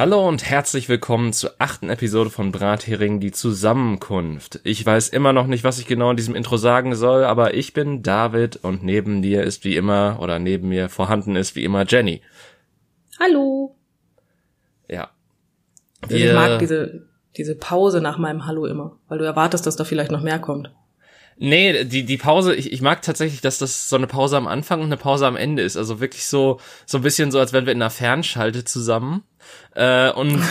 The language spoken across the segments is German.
Hallo und herzlich willkommen zur achten Episode von Brathering, die Zusammenkunft. Ich weiß immer noch nicht, was ich genau in diesem Intro sagen soll, aber ich bin David und neben dir ist wie immer, oder neben mir vorhanden ist wie immer Jenny. Hallo. Ja. Wir ich mag diese, diese Pause nach meinem Hallo immer, weil du erwartest, dass da vielleicht noch mehr kommt. Nee, die, die Pause, ich, ich mag tatsächlich, dass das so eine Pause am Anfang und eine Pause am Ende ist. Also wirklich so, so ein bisschen so, als wären wir in einer Fernschalte zusammen. Äh, und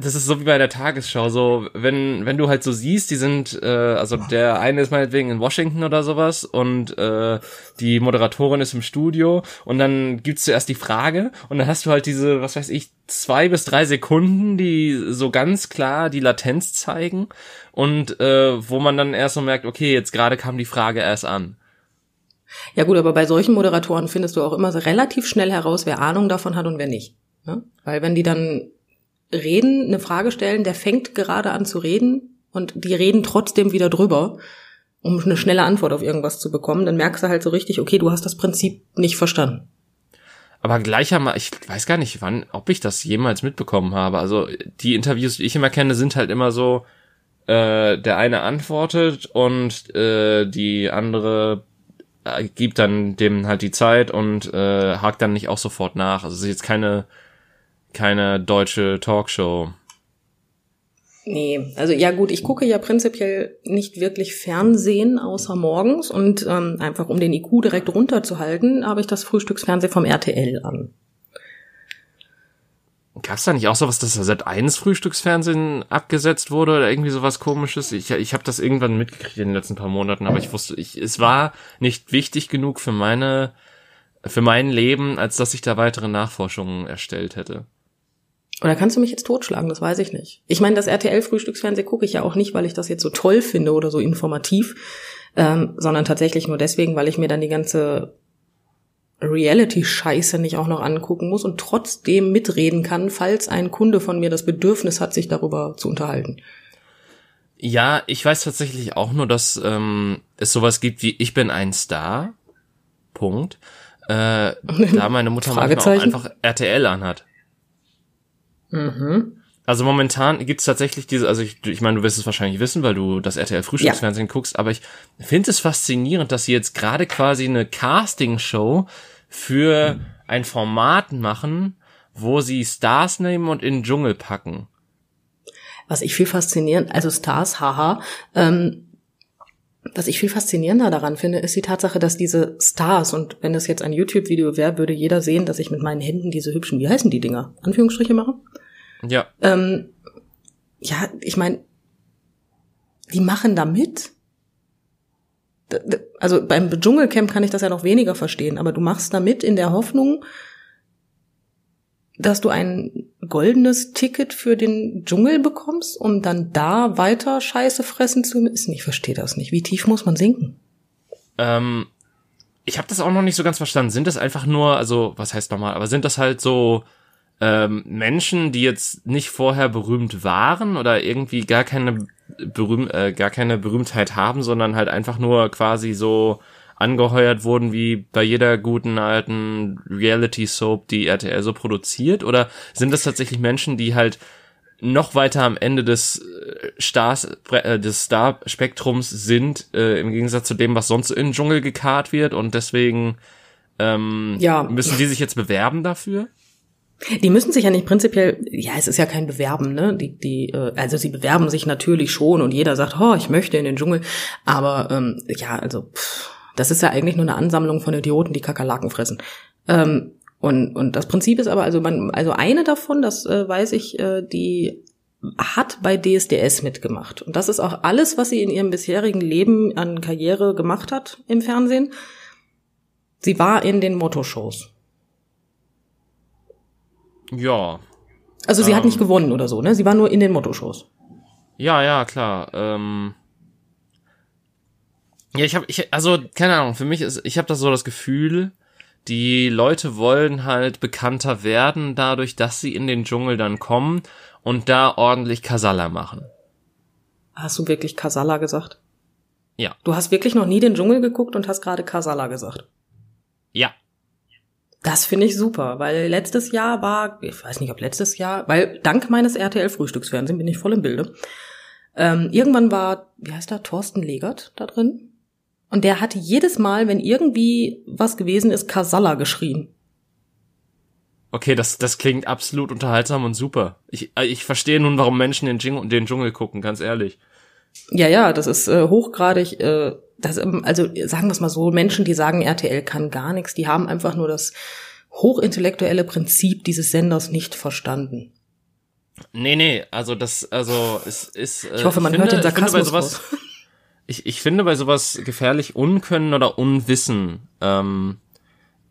das ist so wie bei der Tagesschau. So, wenn, wenn du halt so siehst, die sind, äh, also der eine ist meinetwegen in Washington oder sowas und äh, die Moderatorin ist im Studio und dann gibt's zuerst die Frage und dann hast du halt diese, was weiß ich, zwei bis drei Sekunden, die so ganz klar die Latenz zeigen und äh, wo man dann erst so merkt, okay, jetzt gerade kam die Frage erst an. Ja gut, aber bei solchen Moderatoren findest du auch immer relativ schnell heraus, wer Ahnung davon hat und wer nicht. Ne? Weil wenn die dann reden, eine Frage stellen, der fängt gerade an zu reden und die reden trotzdem wieder drüber, um eine schnelle Antwort auf irgendwas zu bekommen, dann merkst du halt so richtig, okay, du hast das Prinzip nicht verstanden. Aber gleichermaßen, ich weiß gar nicht, wann, ob ich das jemals mitbekommen habe. Also die Interviews, die ich immer kenne, sind halt immer so, äh, der eine antwortet und äh, die andere äh, gibt dann dem halt die Zeit und äh, hakt dann nicht auch sofort nach. Also es ist jetzt keine keine deutsche Talkshow. Nee, also ja gut, ich gucke ja prinzipiell nicht wirklich Fernsehen außer morgens und ähm, einfach um den IQ direkt runterzuhalten, habe ich das Frühstücksfernsehen vom RTL an. Gab's da nicht auch sowas, dass da seit eines Frühstücksfernsehen abgesetzt wurde oder irgendwie sowas komisches? Ich, ich habe das irgendwann mitgekriegt in den letzten paar Monaten, aber ich wusste, ich, es war nicht wichtig genug für meine, für mein Leben, als dass ich da weitere Nachforschungen erstellt hätte. Oder kannst du mich jetzt totschlagen? Das weiß ich nicht. Ich meine, das RTL-Frühstücksfernsehen gucke ich ja auch nicht, weil ich das jetzt so toll finde oder so informativ, ähm, sondern tatsächlich nur deswegen, weil ich mir dann die ganze Reality-Scheiße nicht auch noch angucken muss und trotzdem mitreden kann, falls ein Kunde von mir das Bedürfnis hat, sich darüber zu unterhalten. Ja, ich weiß tatsächlich auch nur, dass ähm, es sowas gibt wie Ich bin ein Star. Punkt. Äh, da meine Mutter manchmal auch einfach RTL anhat. Mhm. Also momentan gibt's tatsächlich diese, also ich, ich meine, du wirst es wahrscheinlich wissen, weil du das RTL Frühstücksfernsehen ja. guckst, aber ich finde es faszinierend, dass sie jetzt gerade quasi eine Castingshow für mhm. ein Format machen, wo sie Stars nehmen und in den Dschungel packen. Was ich viel faszinierend, also Stars, haha, ähm, was ich viel faszinierender daran finde, ist die Tatsache, dass diese Stars, und wenn das jetzt ein YouTube-Video wäre, würde jeder sehen, dass ich mit meinen Händen diese hübschen, wie heißen die Dinger, Anführungsstriche mache. Ja. Ähm, ja, ich meine, die machen da mit. Also beim Dschungelcamp kann ich das ja noch weniger verstehen, aber du machst da mit in der Hoffnung, dass du ein goldenes Ticket für den Dschungel bekommst, um dann da weiter Scheiße fressen zu müssen. Ich verstehe das nicht. Wie tief muss man sinken? Ähm, ich habe das auch noch nicht so ganz verstanden. Sind das einfach nur, also was heißt nochmal, aber sind das halt so ähm, Menschen, die jetzt nicht vorher berühmt waren oder irgendwie gar keine berühm äh, gar keine Berühmtheit haben, sondern halt einfach nur quasi so angeheuert wurden wie bei jeder guten alten Reality Soap, die RTL so produziert? Oder sind das tatsächlich Menschen, die halt noch weiter am Ende des äh, Stars, äh, des Star-Spektrums sind, äh, im Gegensatz zu dem, was sonst in den Dschungel gekarrt wird und deswegen ähm, ja. müssen die sich jetzt bewerben dafür? Die müssen sich ja nicht prinzipiell, ja, es ist ja kein Bewerben, ne? Die, die, äh, also sie bewerben sich natürlich schon und jeder sagt, oh, ich möchte in den Dschungel. Aber ähm, ja, also pff, das ist ja eigentlich nur eine Ansammlung von Idioten, die Kakerlaken fressen. Ähm, und, und das Prinzip ist aber, also man, also eine davon, das äh, weiß ich, äh, die hat bei DSDS mitgemacht. Und das ist auch alles, was sie in ihrem bisherigen Leben an Karriere gemacht hat im Fernsehen. Sie war in den Motto-Shows. Ja. Also sie ähm, hat nicht gewonnen oder so, ne? Sie war nur in den Motto-Shows. Ja, ja, klar. Ähm, ja, ich habe, ich, also keine Ahnung. Für mich ist, ich habe da so das Gefühl, die Leute wollen halt bekannter werden, dadurch, dass sie in den Dschungel dann kommen und da ordentlich Kasala machen. Hast du wirklich Kasala gesagt? Ja. Du hast wirklich noch nie den Dschungel geguckt und hast gerade Kasala gesagt. Ja. Das finde ich super, weil letztes Jahr war, ich weiß nicht, ob letztes Jahr, weil dank meines RTL-Frühstücksfernsehen bin ich voll im Bilde. Ähm, irgendwann war, wie heißt der, Thorsten Legert da drin? Und der hatte jedes Mal, wenn irgendwie was gewesen ist, Kasala geschrien. Okay, das, das klingt absolut unterhaltsam und super. Ich, äh, ich verstehe nun, warum Menschen den, Dschungel, den Dschungel gucken, ganz ehrlich. Ja, ja, das ist äh, hochgradig, äh, das, ähm, also sagen wir es mal so, Menschen, die sagen, RTL kann gar nichts, die haben einfach nur das hochintellektuelle Prinzip dieses Senders nicht verstanden. Nee, nee, also das, also es ist. Äh, ich hoffe, man ich hört finde, den Sarkasmus. Ich finde, sowas, ich, ich finde bei sowas gefährlich Unkönnen oder Unwissen ähm,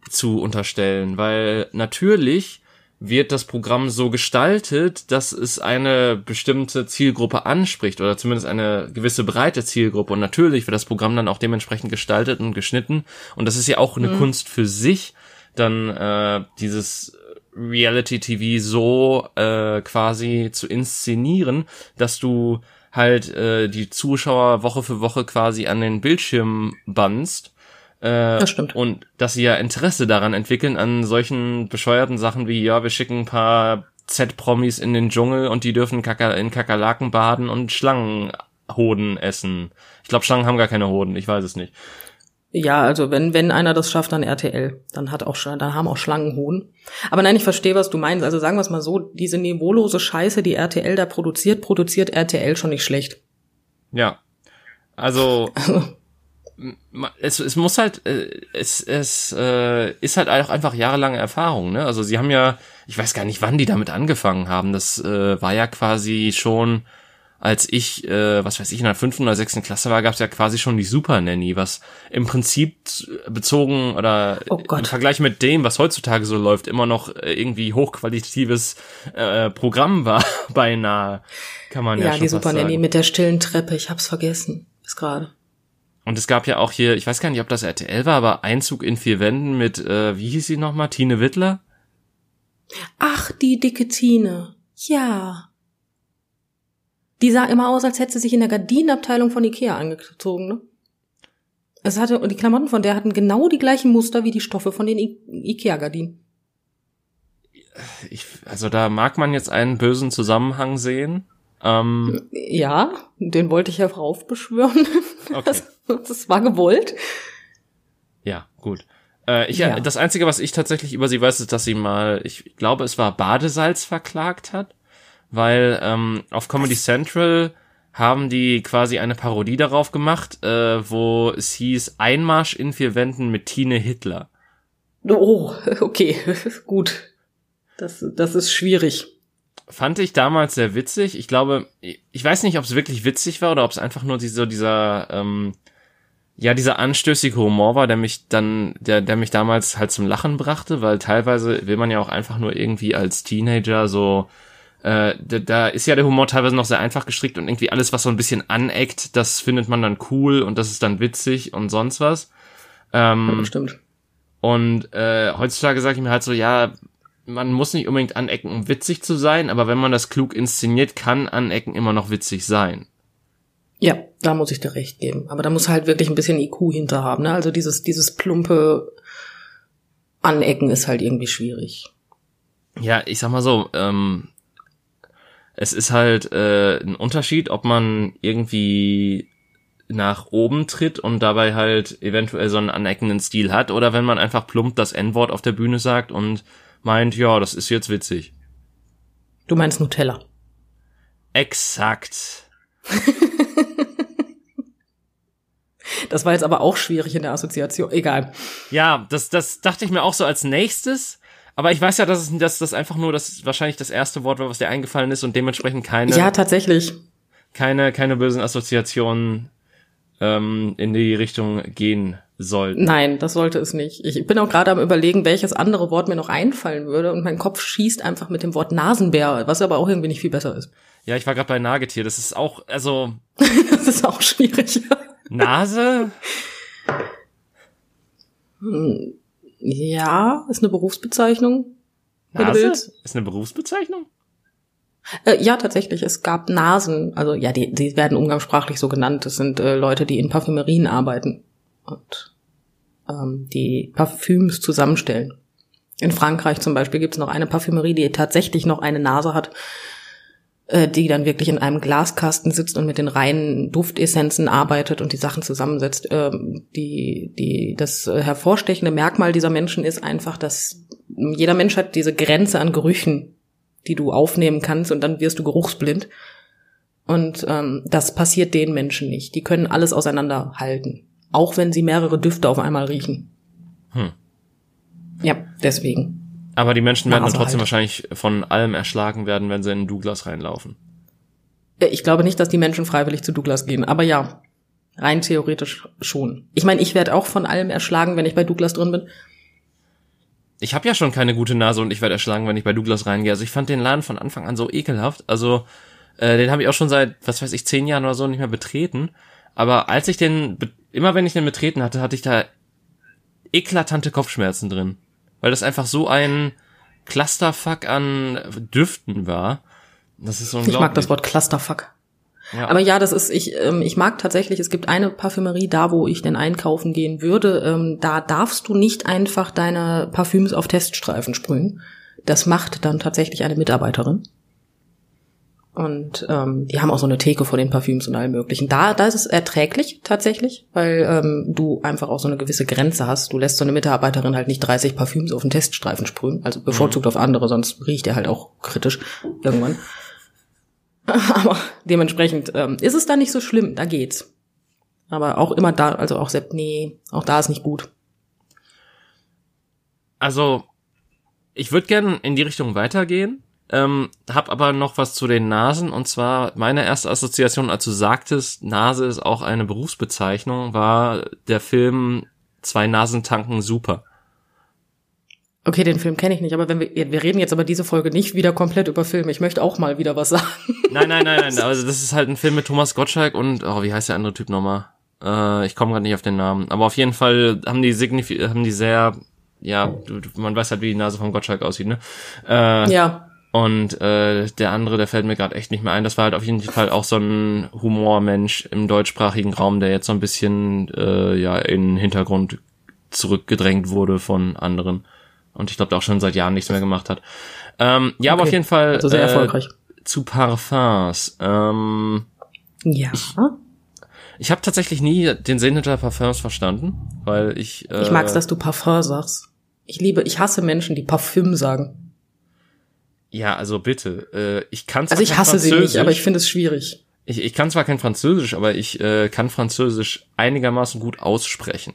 zu unterstellen, weil natürlich wird das Programm so gestaltet, dass es eine bestimmte Zielgruppe anspricht oder zumindest eine gewisse breite Zielgruppe. Und natürlich wird das Programm dann auch dementsprechend gestaltet und geschnitten. Und das ist ja auch eine mhm. Kunst für sich, dann äh, dieses Reality-TV so äh, quasi zu inszenieren, dass du halt äh, die Zuschauer Woche für Woche quasi an den Bildschirm bannst äh, das stimmt. Und dass sie ja Interesse daran entwickeln, an solchen bescheuerten Sachen wie, ja, wir schicken ein paar Z-Promis in den Dschungel und die dürfen Kaka in Kakerlaken baden und Schlangenhoden essen. Ich glaube, Schlangen haben gar keine Hoden, ich weiß es nicht. Ja, also wenn wenn einer das schafft, dann RTL, dann hat auch dann haben auch Schlangenhoden. Aber nein, ich verstehe, was du meinst. Also sagen wir es mal so, diese niveaulose Scheiße, die RTL da produziert, produziert RTL schon nicht schlecht. Ja. Also es, es muss halt, äh, es, es äh, ist halt auch einfach jahrelange Erfahrung, ne? Also sie haben ja, ich weiß gar nicht, wann die damit angefangen haben. Das äh, war ja quasi schon, als ich, äh, was weiß ich, in der fünften oder sechsten Klasse war, gab es ja quasi schon die Super Nanny, was im Prinzip bezogen oder oh im Vergleich mit dem, was heutzutage so läuft, immer noch äh, irgendwie hochqualitatives äh, Programm war, beinahe, kann man ja, ja schon die Super Nanny mit der stillen Treppe, ich hab's vergessen, bis gerade. Und es gab ja auch hier, ich weiß gar nicht, ob das RTL war, aber Einzug in vier Wänden mit, äh, wie hieß sie nochmal, Tine Wittler? Ach, die dicke Tine. Ja. Die sah immer aus, als hätte sie sich in der Gardinenabteilung von Ikea angezogen, ne? Es hatte, und die Klamotten von der hatten genau die gleichen Muster wie die Stoffe von den I Ikea-Gardinen. Ich, also da mag man jetzt einen bösen Zusammenhang sehen. Ähm, ja, den wollte ich ja raufbeschwören. Okay. Das, das war gewollt. Ja, gut. Äh, ich, ja. Das Einzige, was ich tatsächlich über sie weiß, ist, dass sie mal, ich glaube, es war Badesalz verklagt hat, weil ähm, auf Comedy was? Central haben die quasi eine Parodie darauf gemacht, äh, wo es hieß Einmarsch in vier Wänden mit Tine Hitler. Oh, okay, gut. Das, das ist schwierig fand ich damals sehr witzig. Ich glaube, ich weiß nicht, ob es wirklich witzig war oder ob es einfach nur so dieser, ähm, ja, dieser anstößige Humor war, der mich dann, der, der mich damals halt zum Lachen brachte, weil teilweise will man ja auch einfach nur irgendwie als Teenager so, äh, da, da ist ja der Humor teilweise noch sehr einfach gestrickt und irgendwie alles, was so ein bisschen aneckt, das findet man dann cool und das ist dann witzig und sonst was. Ähm, ja, stimmt. Und äh, heutzutage sage ich mir halt so, ja, man muss nicht unbedingt anecken, um witzig zu sein, aber wenn man das klug inszeniert, kann anecken immer noch witzig sein. Ja, da muss ich dir recht geben. Aber da muss halt wirklich ein bisschen IQ hinter haben. Ne? Also dieses, dieses plumpe Anecken ist halt irgendwie schwierig. Ja, ich sag mal so, ähm, es ist halt äh, ein Unterschied, ob man irgendwie nach oben tritt und dabei halt eventuell so einen aneckenden Stil hat oder wenn man einfach plump das N-Wort auf der Bühne sagt und meint, ja, das ist jetzt witzig. Du meinst Nutella. Exakt. das war jetzt aber auch schwierig in der Assoziation. Egal. Ja, das, das dachte ich mir auch so als nächstes. Aber ich weiß ja, dass, es, dass das einfach nur das wahrscheinlich das erste Wort war, was dir eingefallen ist und dementsprechend keine. Ja, tatsächlich. Keine, keine bösen Assoziationen ähm, in die Richtung gehen sollten. Nein, das sollte es nicht. Ich bin auch gerade am überlegen, welches andere Wort mir noch einfallen würde und mein Kopf schießt einfach mit dem Wort Nasenbär, was aber auch irgendwie nicht viel besser ist. Ja, ich war gerade bei Nagetier. Das ist auch, also. das ist auch schwierig. Nase? Ja, ist eine Berufsbezeichnung. Nase? Ist eine Berufsbezeichnung? Äh, ja, tatsächlich. Es gab Nasen. Also ja, die, die werden umgangssprachlich so genannt. Das sind äh, Leute, die in Parfümerien arbeiten und ähm, die Parfüms zusammenstellen. In Frankreich zum Beispiel gibt es noch eine Parfümerie, die tatsächlich noch eine Nase hat, die dann wirklich in einem Glaskasten sitzt und mit den reinen Duftessenzen arbeitet und die Sachen zusammensetzt. Ähm, die, die, das hervorstechende Merkmal dieser Menschen ist einfach, dass jeder Mensch hat diese Grenze an Gerüchen, die du aufnehmen kannst und dann wirst du geruchsblind. Und ähm, das passiert den Menschen nicht. Die können alles auseinanderhalten, auch wenn sie mehrere Düfte auf einmal riechen. Hm. Ja, deswegen. Aber die Menschen werden dann trotzdem halt. wahrscheinlich von allem erschlagen werden, wenn sie in Douglas reinlaufen. Äh, ich glaube nicht, dass die Menschen freiwillig zu Douglas gehen, aber ja, rein theoretisch schon. Ich meine, ich werde auch von allem erschlagen, wenn ich bei Douglas drin bin. Ich habe ja schon keine gute Nase und ich werde erschlagen, wenn ich bei Douglas reingehe. Also ich fand den Laden von Anfang an so ekelhaft. Also äh, den habe ich auch schon seit, was weiß ich, zehn Jahren oder so nicht mehr betreten. Aber als ich den, immer wenn ich den betreten hatte, hatte ich da eklatante Kopfschmerzen drin. Weil das einfach so ein Clusterfuck an Düften war. Das ist unglaublich. Ich mag das Wort Clusterfuck. Ja. Aber ja, das ist, ich, ähm, ich mag tatsächlich, es gibt eine Parfümerie da, wo ich denn einkaufen gehen würde. Ähm, da darfst du nicht einfach deine Parfüms auf Teststreifen sprühen. Das macht dann tatsächlich eine Mitarbeiterin. Und ähm, die haben auch so eine Theke vor den Parfüms und allem möglichen. Da, da ist es erträglich tatsächlich, weil ähm, du einfach auch so eine gewisse Grenze hast. Du lässt so eine Mitarbeiterin halt nicht 30 Parfüms auf den Teststreifen sprühen, also bevorzugt mhm. auf andere, sonst riecht er halt auch kritisch irgendwann. Aber dementsprechend ähm, ist es da nicht so schlimm, da geht's. Aber auch immer da, also auch Sepp, nee, auch da ist nicht gut. Also, ich würde gern in die Richtung weitergehen ähm, hab aber noch was zu den Nasen und zwar meine erste Assoziation, als du sagtest, Nase ist auch eine Berufsbezeichnung, war der Film Zwei Nasen tanken super. Okay, den Film kenne ich nicht, aber wenn wir wir reden jetzt aber diese Folge nicht wieder komplett über Film. Ich möchte auch mal wieder was sagen. Nein, nein, nein, nein. Also das ist halt ein Film mit Thomas Gottschalk und oh, wie heißt der andere Typ nochmal? Äh, ich komme gerade nicht auf den Namen. Aber auf jeden Fall haben die signifi haben die sehr, ja, man weiß halt, wie die Nase von Gottschalk aussieht, ne? Äh, ja. Und äh, der andere, der fällt mir gerade echt nicht mehr ein. Das war halt auf jeden Fall auch so ein Humormensch im deutschsprachigen Raum, der jetzt so ein bisschen äh, ja in den Hintergrund zurückgedrängt wurde von anderen. Und ich glaube, der auch schon seit Jahren nichts mehr gemacht hat. Ähm, ja, okay. aber auf jeden Fall also sehr erfolgreich. Äh, zu Parfums. Ähm, ja. Ich, ich habe tatsächlich nie den Sinn hinter Parfums verstanden, weil ich. Äh, ich mag's, dass du Parfum sagst. Ich liebe, ich hasse Menschen, die Parfüm sagen. Ja, also bitte. Äh, ich kann zwar Also ich hasse sie nicht, aber ich finde es schwierig. Ich, ich kann zwar kein Französisch, aber ich äh, kann Französisch einigermaßen gut aussprechen.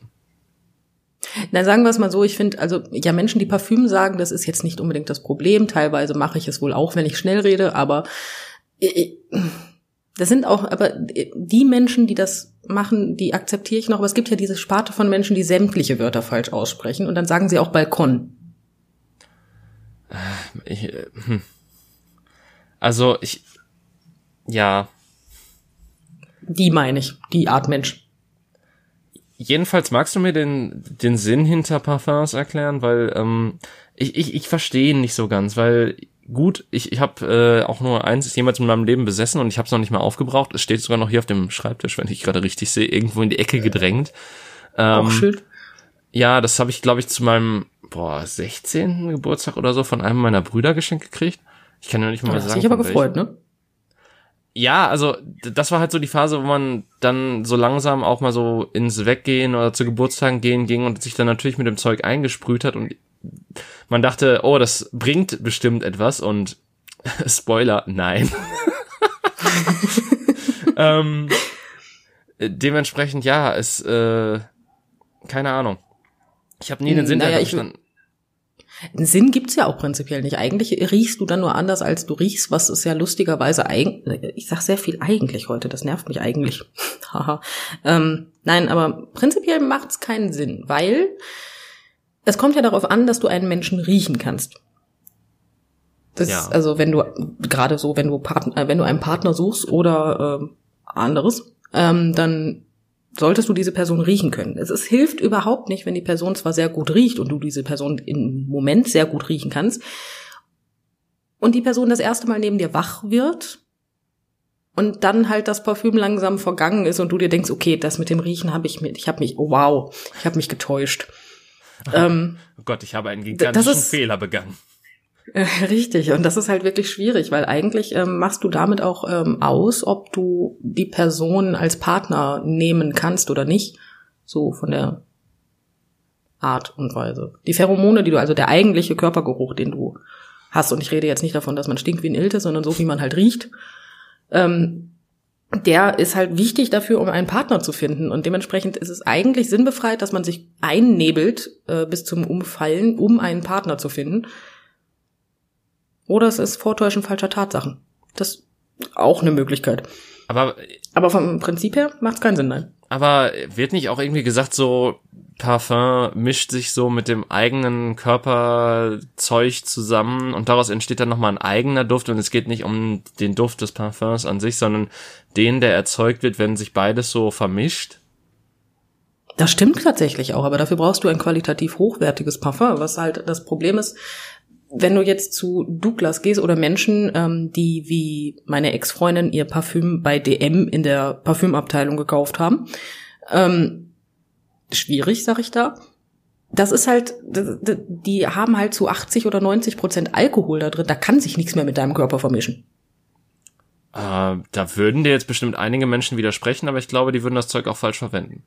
Na, sagen wir es mal so, ich finde, also ja, Menschen, die Parfüm sagen, das ist jetzt nicht unbedingt das Problem. Teilweise mache ich es wohl auch, wenn ich schnell rede, aber äh, das sind auch, aber die Menschen, die das machen, die akzeptiere ich noch, aber es gibt ja diese Sparte von Menschen, die sämtliche Wörter falsch aussprechen und dann sagen sie auch Balkon. Ich, äh, hm. Also ich, ja. Die meine ich, die Art Mensch. Jedenfalls magst du mir den, den Sinn hinter Parfums erklären, weil ähm, ich, ich, ich verstehe ihn nicht so ganz, weil gut, ich, ich habe äh, auch nur eins jemals in meinem Leben besessen und ich habe es noch nicht mal aufgebraucht. Es steht sogar noch hier auf dem Schreibtisch, wenn ich gerade richtig sehe, irgendwo in die Ecke gedrängt. Ähm, auch schön. Ja, das habe ich, glaube ich, zu meinem boah, 16. Geburtstag oder so von einem meiner Brüder geschenkt gekriegt. Ich kann ja nicht mal ja, sagen. Ich aber gefreut, ne? Ja, also das war halt so die Phase, wo man dann so langsam auch mal so ins Weggehen oder zu Geburtstagen gehen ging und sich dann natürlich mit dem Zeug eingesprüht hat und man dachte, oh, das bringt bestimmt etwas und Spoiler, nein. ähm, dementsprechend ja, es äh, keine Ahnung. Ich habe nie den Sinn naja, verstanden. Einen Sinn gibt's ja auch prinzipiell nicht. Eigentlich riechst du dann nur anders, als du riechst, was ist ja lustigerweise eigentlich, ich sag sehr viel eigentlich heute, das nervt mich eigentlich. Haha. ähm, nein, aber prinzipiell macht's keinen Sinn, weil es kommt ja darauf an, dass du einen Menschen riechen kannst. Das ja. also wenn du gerade so, wenn du Partner, wenn du einen Partner suchst oder äh, anderes, ähm, dann solltest du diese Person riechen können. Es, es hilft überhaupt nicht, wenn die Person zwar sehr gut riecht und du diese Person im Moment sehr gut riechen kannst und die Person das erste Mal neben dir wach wird und dann halt das Parfüm langsam vergangen ist und du dir denkst, okay, das mit dem Riechen habe ich mit, ich habe mich, oh wow, ich habe mich getäuscht. Ähm, oh Gott, ich habe einen gigantischen ist, Fehler begangen. Äh, richtig, und das ist halt wirklich schwierig, weil eigentlich ähm, machst du damit auch ähm, aus, ob du die Person als Partner nehmen kannst oder nicht. So von der Art und Weise. Die Pheromone, die du, also der eigentliche Körpergeruch, den du hast, und ich rede jetzt nicht davon, dass man stinkt wie ein Ilte, sondern so, wie man halt riecht, ähm, der ist halt wichtig dafür, um einen Partner zu finden. Und dementsprechend ist es eigentlich sinnbefreit, dass man sich einnebelt äh, bis zum Umfallen, um einen Partner zu finden. Oder es ist Vortäuschen falscher Tatsachen. Das ist auch eine Möglichkeit. Aber, aber vom Prinzip her macht es keinen Sinn, nein. Aber wird nicht auch irgendwie gesagt, so Parfum mischt sich so mit dem eigenen Körperzeug zusammen und daraus entsteht dann nochmal ein eigener Duft und es geht nicht um den Duft des Parfums an sich, sondern den, der erzeugt wird, wenn sich beides so vermischt? Das stimmt tatsächlich auch, aber dafür brauchst du ein qualitativ hochwertiges Parfum, was halt das Problem ist, wenn du jetzt zu Douglas gehst oder Menschen, ähm, die wie meine Ex-Freundin ihr Parfüm bei DM in der Parfümabteilung gekauft haben, ähm, schwierig, sag ich da. Das ist halt, die haben halt zu 80 oder 90 Prozent Alkohol da drin. Da kann sich nichts mehr mit deinem Körper vermischen. Äh, da würden dir jetzt bestimmt einige Menschen widersprechen, aber ich glaube, die würden das Zeug auch falsch verwenden.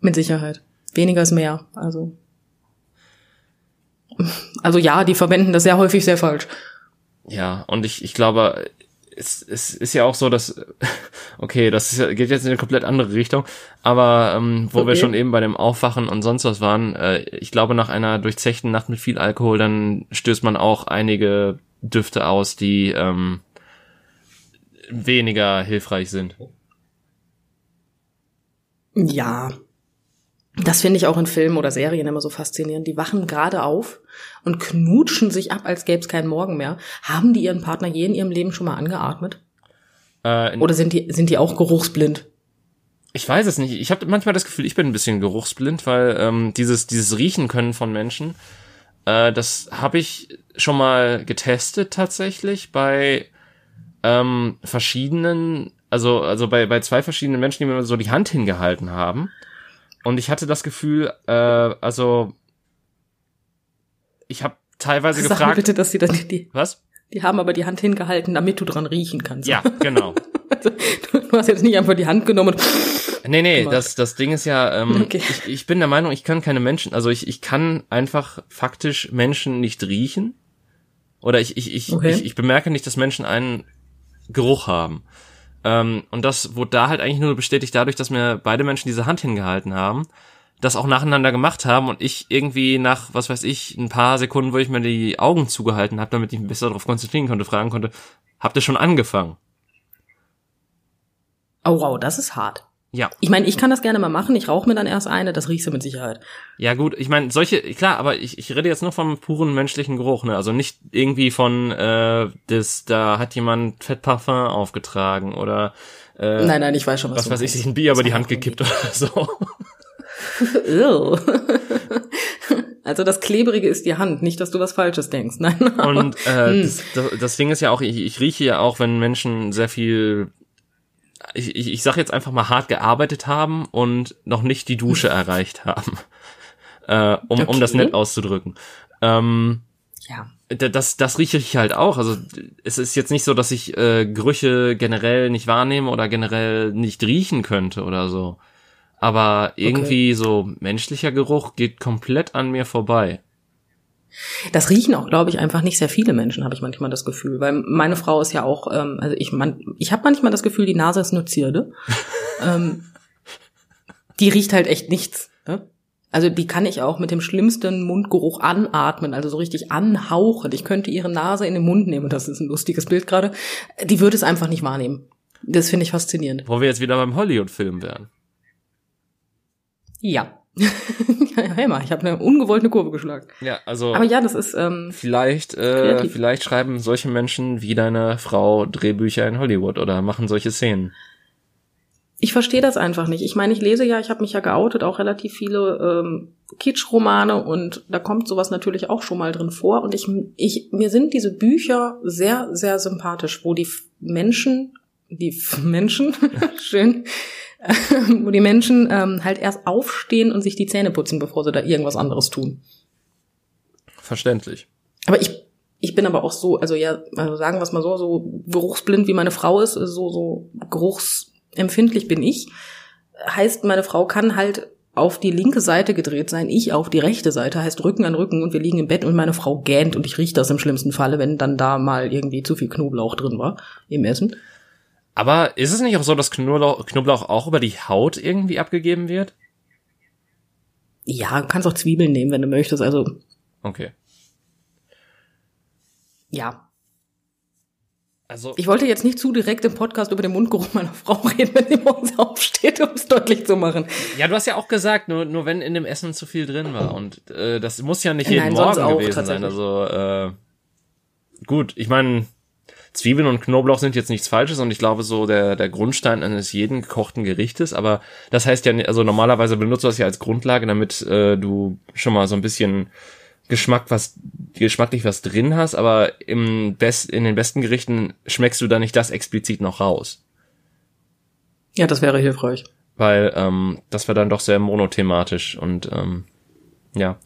Mit Sicherheit. Weniger ist mehr. Also, also ja, die verwenden das sehr häufig sehr falsch. Ja, und ich, ich glaube, es, es ist ja auch so, dass, okay, das ist, geht jetzt in eine komplett andere Richtung, aber ähm, wo okay. wir schon eben bei dem Aufwachen und sonst was waren, äh, ich glaube, nach einer durchzechten Nacht mit viel Alkohol, dann stößt man auch einige Düfte aus, die ähm, weniger hilfreich sind. Ja, das finde ich auch in Filmen oder Serien immer so faszinierend. Die wachen gerade auf und knutschen sich ab, als gäbe es keinen Morgen mehr. Haben die ihren Partner je in ihrem Leben schon mal angeatmet? Äh, oder sind die, sind die auch geruchsblind? Ich weiß es nicht. Ich habe manchmal das Gefühl, ich bin ein bisschen geruchsblind, weil ähm, dieses, dieses Riechen können von Menschen, äh, das habe ich schon mal getestet tatsächlich bei ähm, verschiedenen, also, also bei, bei zwei verschiedenen Menschen, die mir so die Hand hingehalten haben. Und ich hatte das Gefühl, äh, also ich habe teilweise Sag gefragt. Bitte, dass sie dann die, was? Die haben aber die Hand hingehalten, damit du dran riechen kannst. Ja, genau. also, du hast jetzt nicht einfach die Hand genommen und Nee, nee, das, das Ding ist ja, ähm, okay. ich, ich bin der Meinung, ich kann keine Menschen, also ich, ich kann einfach faktisch Menschen nicht riechen. Oder ich, ich, ich, okay. ich, ich bemerke nicht, dass Menschen einen Geruch haben. Ähm, und das wurde da halt eigentlich nur bestätigt dadurch, dass mir beide Menschen diese Hand hingehalten haben, das auch nacheinander gemacht haben und ich irgendwie nach, was weiß ich, ein paar Sekunden, wo ich mir die Augen zugehalten habe, damit ich mich besser darauf konzentrieren konnte, fragen konnte, habt ihr schon angefangen? Oh wow, das ist hart. Ja. Ich meine, ich kann das gerne mal machen. Ich rauche mir dann erst eine, das riechst du mit Sicherheit. Ja gut, ich meine, solche, klar, aber ich, ich rede jetzt nur vom puren menschlichen Geruch, ne? Also nicht irgendwie von, äh, das, da hat jemand Fettparfum aufgetragen oder äh, Nein, nein, ich weiß schon, was, was weiß ich, sich ein Bier über die Hand gekippt oder so. also das Klebrige ist die Hand, nicht, dass du was Falsches denkst. Nein. Und äh, hm. das, das, das Ding ist ja auch, ich, ich rieche ja auch, wenn Menschen sehr viel ich, ich, ich sag jetzt einfach mal hart gearbeitet haben und noch nicht die Dusche erreicht haben. Äh, um, okay. um das nett auszudrücken. Ähm, ja. Das, das rieche ich halt auch. Also es ist jetzt nicht so, dass ich äh, Gerüche generell nicht wahrnehme oder generell nicht riechen könnte oder so. Aber irgendwie okay. so menschlicher Geruch geht komplett an mir vorbei. Das riechen auch, glaube ich, einfach nicht sehr viele Menschen, habe ich manchmal das Gefühl. Weil meine Frau ist ja auch, ähm, also ich, man, ich habe manchmal das Gefühl, die Nase ist nur Zierde. ähm, die riecht halt echt nichts. Ne? Also die kann ich auch mit dem schlimmsten Mundgeruch anatmen, also so richtig anhauchen. Ich könnte ihre Nase in den Mund nehmen, das ist ein lustiges Bild gerade. Die würde es einfach nicht wahrnehmen. Das finde ich faszinierend. Wo wir jetzt wieder beim Hollywood-Film wären. Ja. hey mal, ich habe eine ungewollte Kurve geschlagen. Ja, also. Aber ja, das ist. Ähm, vielleicht, äh, vielleicht schreiben solche Menschen wie deine Frau Drehbücher in Hollywood oder machen solche Szenen. Ich verstehe das einfach nicht. Ich meine, ich lese ja, ich habe mich ja geoutet, auch relativ viele ähm, Kitsch-Romane und da kommt sowas natürlich auch schon mal drin vor. Und ich, ich, mir sind diese Bücher sehr, sehr sympathisch, wo die Menschen, die Menschen, schön, wo die Menschen ähm, halt erst aufstehen und sich die Zähne putzen, bevor sie da irgendwas anderes tun. Verständlich. Aber ich, ich bin aber auch so, also ja, also sagen wir es mal so, so geruchsblind wie meine Frau ist, so, so geruchsempfindlich bin ich. Heißt, meine Frau kann halt auf die linke Seite gedreht sein, ich auf die rechte Seite, heißt Rücken an Rücken und wir liegen im Bett und meine Frau gähnt und ich rieche das im schlimmsten Falle, wenn dann da mal irgendwie zu viel Knoblauch drin war im Essen. Aber ist es nicht auch so, dass Knoblauch, Knoblauch auch über die Haut irgendwie abgegeben wird? Ja, du kannst auch Zwiebeln nehmen, wenn du möchtest, also. Okay. Ja, also ich wollte jetzt nicht zu direkt im Podcast über den Mundgeruch meiner Frau reden, wenn sie morgens aufsteht, um es deutlich zu machen. Ja, du hast ja auch gesagt, nur, nur wenn in dem Essen zu viel drin war. Und äh, das muss ja nicht jeden Nein, Morgen auch, gewesen sein. Also äh, gut, ich meine, Zwiebeln und Knoblauch sind jetzt nichts Falsches und ich glaube so der, der Grundstein eines jeden gekochten Gerichtes, aber das heißt ja, nicht- also normalerweise benutzt du das ja als Grundlage, damit äh, du schon mal so ein bisschen Geschmack was geschmacklich was drin hast, aber im best, in den besten Gerichten schmeckst du da nicht das explizit noch raus. Ja, das wäre hilfreich. weil ähm, das war dann doch sehr monothematisch und ähm, ja.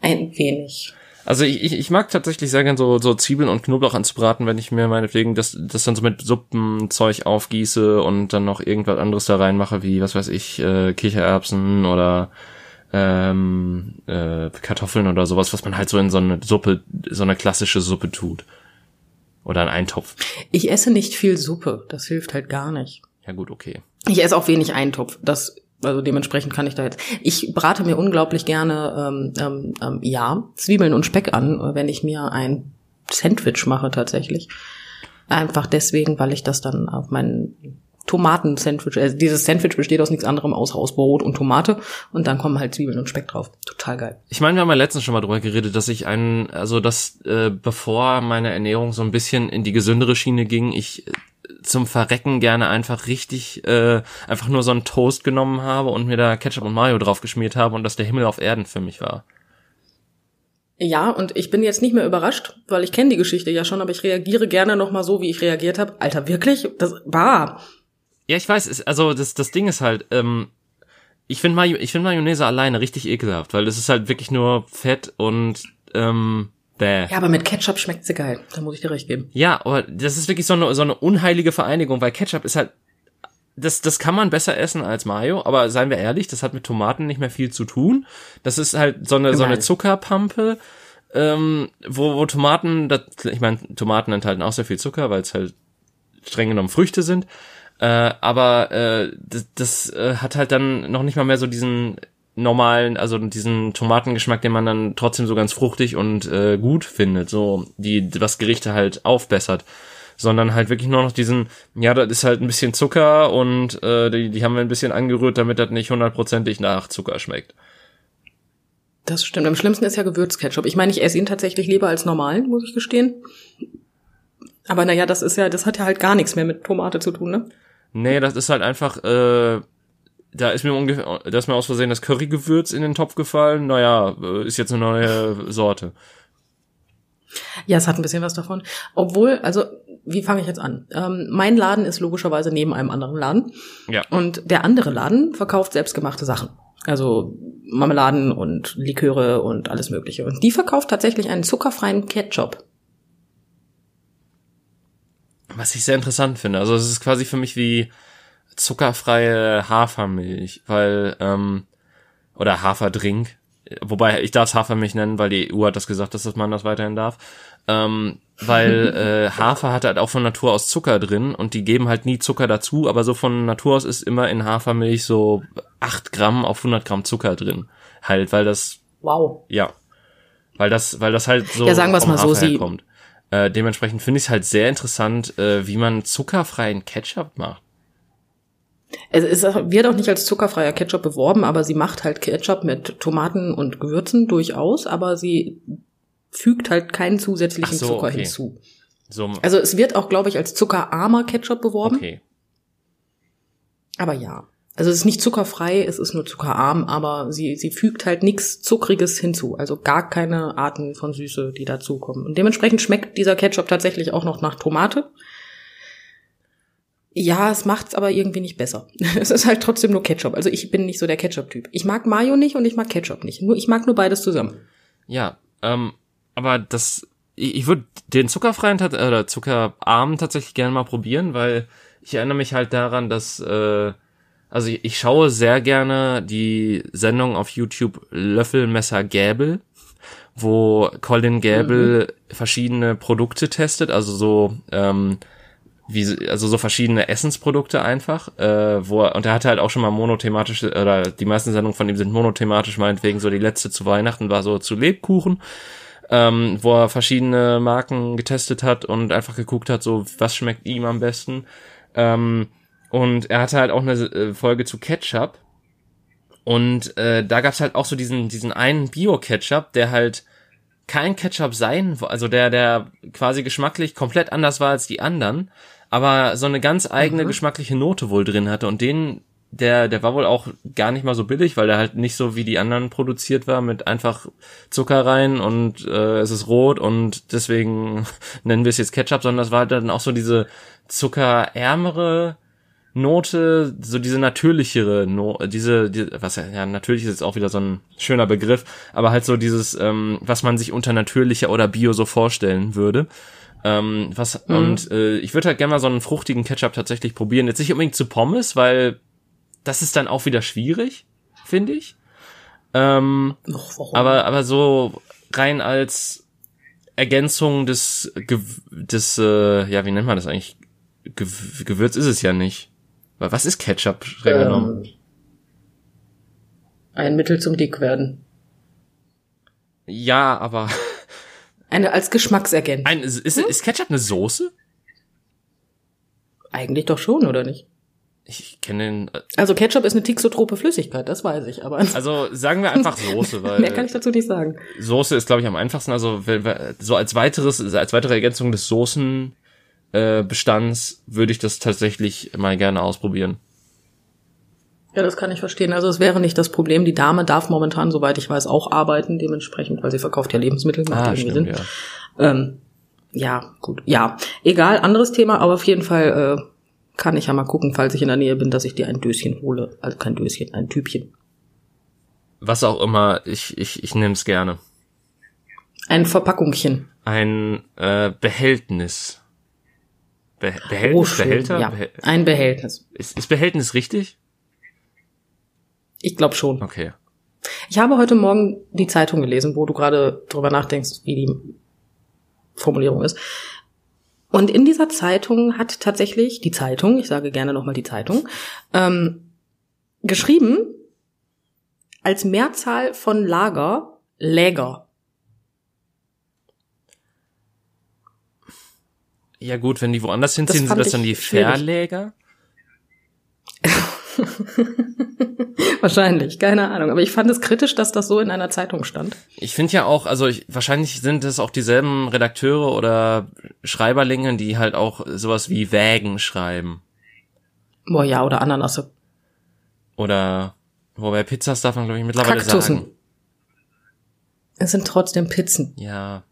Ein wenig. Also ich, ich, ich mag tatsächlich sehr gern so, so Zwiebeln und Knoblauch anzubraten, wenn ich mir meinetwegen das, das dann so mit Suppenzeug aufgieße und dann noch irgendwas anderes da reinmache, wie, was weiß ich, äh, Kichererbsen oder ähm, äh, Kartoffeln oder sowas, was man halt so in so eine Suppe, so eine klassische Suppe tut. Oder einen Eintopf. Ich esse nicht viel Suppe. Das hilft halt gar nicht. Ja gut, okay. Ich esse auch wenig Eintopf. Das, also dementsprechend kann ich da jetzt. Ich brate mir unglaublich gerne, ähm, ähm, ähm, ja, Zwiebeln und Speck an, äh, wenn ich mir ein Sandwich mache tatsächlich. Einfach deswegen, weil ich das dann auf meinen Tomaten-Sandwich, also dieses Sandwich besteht aus nichts anderem aus Brot und Tomate und dann kommen halt Zwiebeln und Speck drauf. Total geil. Ich meine, wir haben ja letztens schon mal drüber geredet, dass ich einen, also dass äh, bevor meine Ernährung so ein bisschen in die gesündere Schiene ging, ich äh, zum Verrecken gerne einfach richtig, äh, einfach nur so einen Toast genommen habe und mir da Ketchup und Mayo drauf geschmiert habe und das der Himmel auf Erden für mich war. Ja, und ich bin jetzt nicht mehr überrascht, weil ich kenne die Geschichte ja schon, aber ich reagiere gerne nochmal so, wie ich reagiert habe. Alter, wirklich? Das war. Ja, ich weiß, es, also das, das Ding ist halt, ähm, ich finde Mayo, ich find Mayonnaise alleine richtig ekelhaft, weil es ist halt wirklich nur Fett und ähm, bäh. Ja, aber mit Ketchup schmeckt sie geil. Da muss ich dir recht geben. Ja, aber das ist wirklich so eine, so eine unheilige Vereinigung, weil Ketchup ist halt, das, das kann man besser essen als Mayo, aber seien wir ehrlich, das hat mit Tomaten nicht mehr viel zu tun. Das ist halt so eine, so eine. Zuckerpampe, ähm, wo, wo Tomaten, das, ich meine, Tomaten enthalten auch sehr viel Zucker, weil es halt streng genommen Früchte sind. Äh, aber äh, das, das äh, hat halt dann noch nicht mal mehr so diesen normalen, also diesen Tomatengeschmack, den man dann trotzdem so ganz fruchtig und äh, gut findet, so die was Gerichte halt aufbessert, sondern halt wirklich nur noch diesen, ja, das ist halt ein bisschen Zucker und äh, die, die haben wir ein bisschen angerührt, damit das nicht hundertprozentig nach Zucker schmeckt. Das stimmt. Am schlimmsten ist ja Gewürzketchup. Ich meine, ich esse ihn tatsächlich lieber als normalen, muss ich gestehen. Aber naja, das ist ja, das hat ja halt gar nichts mehr mit Tomate zu tun, ne? Nee, das ist halt einfach, äh, da ist mir ungefähr, da ist mir aus Versehen das Currygewürz in den Topf gefallen. Naja, äh, ist jetzt eine neue Sorte. Ja, es hat ein bisschen was davon. Obwohl, also, wie fange ich jetzt an? Ähm, mein Laden ist logischerweise neben einem anderen Laden. Ja. Und der andere Laden verkauft selbstgemachte Sachen. Also Marmeladen und Liköre und alles Mögliche. Und die verkauft tatsächlich einen zuckerfreien Ketchup. Was ich sehr interessant finde. Also es ist quasi für mich wie zuckerfreie Hafermilch, weil, ähm, oder Haferdrink. Wobei, ich darf es Hafermilch nennen, weil die EU hat das gesagt, dass man das weiterhin darf. Ähm, weil äh, Hafer hat halt auch von Natur aus Zucker drin und die geben halt nie Zucker dazu, aber so von Natur aus ist immer in Hafermilch so 8 Gramm auf 100 Gramm Zucker drin. Halt, weil das Wow. ja. Weil das, weil das halt so Ja, sagen vom mal so, sie- herkommt. Äh, dementsprechend finde ich es halt sehr interessant, äh, wie man zuckerfreien Ketchup macht. Es, es wird auch nicht als zuckerfreier Ketchup beworben, aber sie macht halt Ketchup mit Tomaten und Gewürzen durchaus, aber sie fügt halt keinen zusätzlichen so, Zucker okay. hinzu. So, Also es wird auch, glaube ich, als zuckerarmer Ketchup beworben, okay. aber ja. Also es ist nicht zuckerfrei, es ist nur zuckerarm, aber sie, sie fügt halt nichts Zuckriges hinzu. Also gar keine Arten von Süße, die dazukommen. Und dementsprechend schmeckt dieser Ketchup tatsächlich auch noch nach Tomate. Ja, es macht's aber irgendwie nicht besser. Es ist halt trotzdem nur Ketchup. Also ich bin nicht so der Ketchup-Typ. Ich mag Mayo nicht und ich mag Ketchup nicht. Nur ich mag nur beides zusammen. Ja, ähm, aber das, ich, ich würde den zuckerfreien tat- oder zuckerarmen tatsächlich gerne mal probieren, weil ich erinnere mich halt daran, dass, äh, also ich, ich schaue sehr gerne die Sendung auf YouTube Löffel, Messer, Gäbel, wo Colin Gäbel verschiedene Produkte testet, also so, ähm, wie, also so verschiedene Essensprodukte einfach, äh, wo er, und er hatte halt auch schon mal monothematische, oder die meisten Sendungen von ihm sind monothematisch, meinetwegen so die letzte zu Weihnachten war so zu Lebkuchen, ähm, wo er verschiedene Marken getestet hat und einfach geguckt hat, so was schmeckt ihm am besten. Ähm, und er hatte halt auch eine äh, Folge zu Ketchup. Und äh, da gab's halt auch so diesen, diesen einen Bio-Ketchup, der halt kein Ketchup sein, also der, der quasi geschmacklich komplett anders war als die anderen, aber so eine ganz eigene geschmackliche Note wohl drin hatte. Und den, der, der war wohl auch gar nicht mal so billig, weil der halt nicht so wie die anderen produziert war, mit einfach Zucker rein und äh, es ist rot und deswegen nennen wir es jetzt Ketchup, sondern das war halt dann auch so diese zuckerärmere Note, so diese natürlichere, no, diese, die, was ja, ja, natürlich ist jetzt auch wieder so ein schöner Begriff, aber halt so dieses, ähm, was man sich unter natürlicher oder Bio so vorstellen würde. Ähm, was, und äh, ich würde halt gerne mal so einen fruchtigen Ketchup tatsächlich probieren. Jetzt nicht unbedingt zu Pommes, weil das ist dann auch wieder schwierig, finde ich. Ähm, Och, aber, aber so rein als Ergänzung des, des äh, ja, wie nennt man das eigentlich? Gew Gewürz ist es ja nicht. Weil was ist Ketchup streng genommen? ähm, ein Mittel zum Dickwerden. Ja, aber Eine als Geschmacksergänzung. ein, ist, ist Ketchup eine Soße? Eigentlich doch schon, oder nicht? Ich kenne den, äh, Also Ketchup ist eine tixotrope Flüssigkeit, das weiß ich, aber also sagen wir einfach Soße, weil mehr kann ich dazu nicht sagen. Soße ist, glaube ich, am einfachsten. Also wenn wir- so als weiteres, als weitere Ergänzung des Soßenbestands äh, würde ich das tatsächlich mal gerne ausprobieren. Ja, das kann ich verstehen. Also es wäre nicht das Problem. Die Dame darf momentan, soweit ich weiß, auch arbeiten, dementsprechend, weil sie verkauft ja Lebensmittel. macht Ah, stimmt, ja. Ähm, ja, gut. Ja, egal, anderes Thema, aber auf jeden Fall äh, kann ich ja mal gucken, falls ich in der Nähe bin, dass ich dir ein Döschen hole. Also kein Döschen, ein Typchen. Was auch immer, ich, ich, ich nehme es gerne. Ein Verpackungchen. Ein äh, Behältnis. Be Behältnis, Oh. Behälter? Ja, Behäl- ein Behältnis. ist, ist Behältnis richtig? Ich glaube schon. Okay. Ich habe heute Morgen die Zeitung gelesen, wo du gerade drüber nachdenkst, wie die Formulierung ist. Und in dieser Zeitung hat tatsächlich die Zeitung, ich sage gerne nochmal die Zeitung, ähm, geschrieben, als Mehrzahl von Lager, Läger. Ja gut, wenn die woanders hinziehen, sind das dann die schwierig. Verläger? Wahrscheinlich, keine Ahnung. Aber ich fand es kritisch, dass das so in einer Zeitung stand. Ich finde ja auch, also ich, wahrscheinlich sind es auch dieselben Redakteure oder Schreiberlinge, die halt auch sowas wie Wägen schreiben. Boah, ja, oder Ananasse. Oder wobei Pizzas darf man, glaube ich, mittlerweile Kaktussen. sagen. Es sind trotzdem Pizzen. Ja.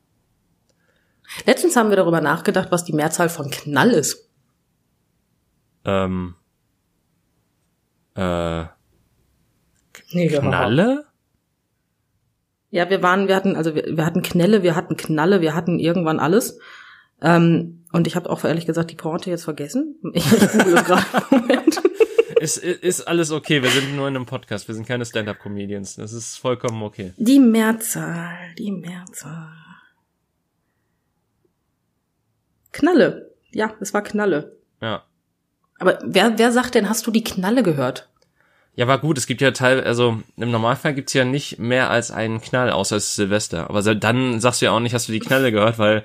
Letztens haben wir darüber nachgedacht, was die Mehrzahl von Knall ist. Ähm. Äh, Nee, Knalle? Ja, wir waren, wir hatten, also wir, wir hatten Knelle, wir hatten Knalle, wir hatten irgendwann alles. Ähm, und ich habe auch ehrlich gesagt die Pointe jetzt vergessen. Ich, google es gerade. Moment. Ist, ist ist alles okay, wir sind nur in einem Podcast, wir sind keine Stand-Up-Comedians. Das ist vollkommen okay. Die Mehrzahl, die Mehrzahl. Knalle. Ja, es war Knalle. Ja. Aber wer, wer sagt denn, hast du die Knalle gehört? Ja, war gut, es gibt ja Teil, also im Normalfall gibt's ja nicht mehr als einen Knall, außer es ist Silvester. Aber dann sagst du ja auch nicht, hast du die Knalle gehört, weil,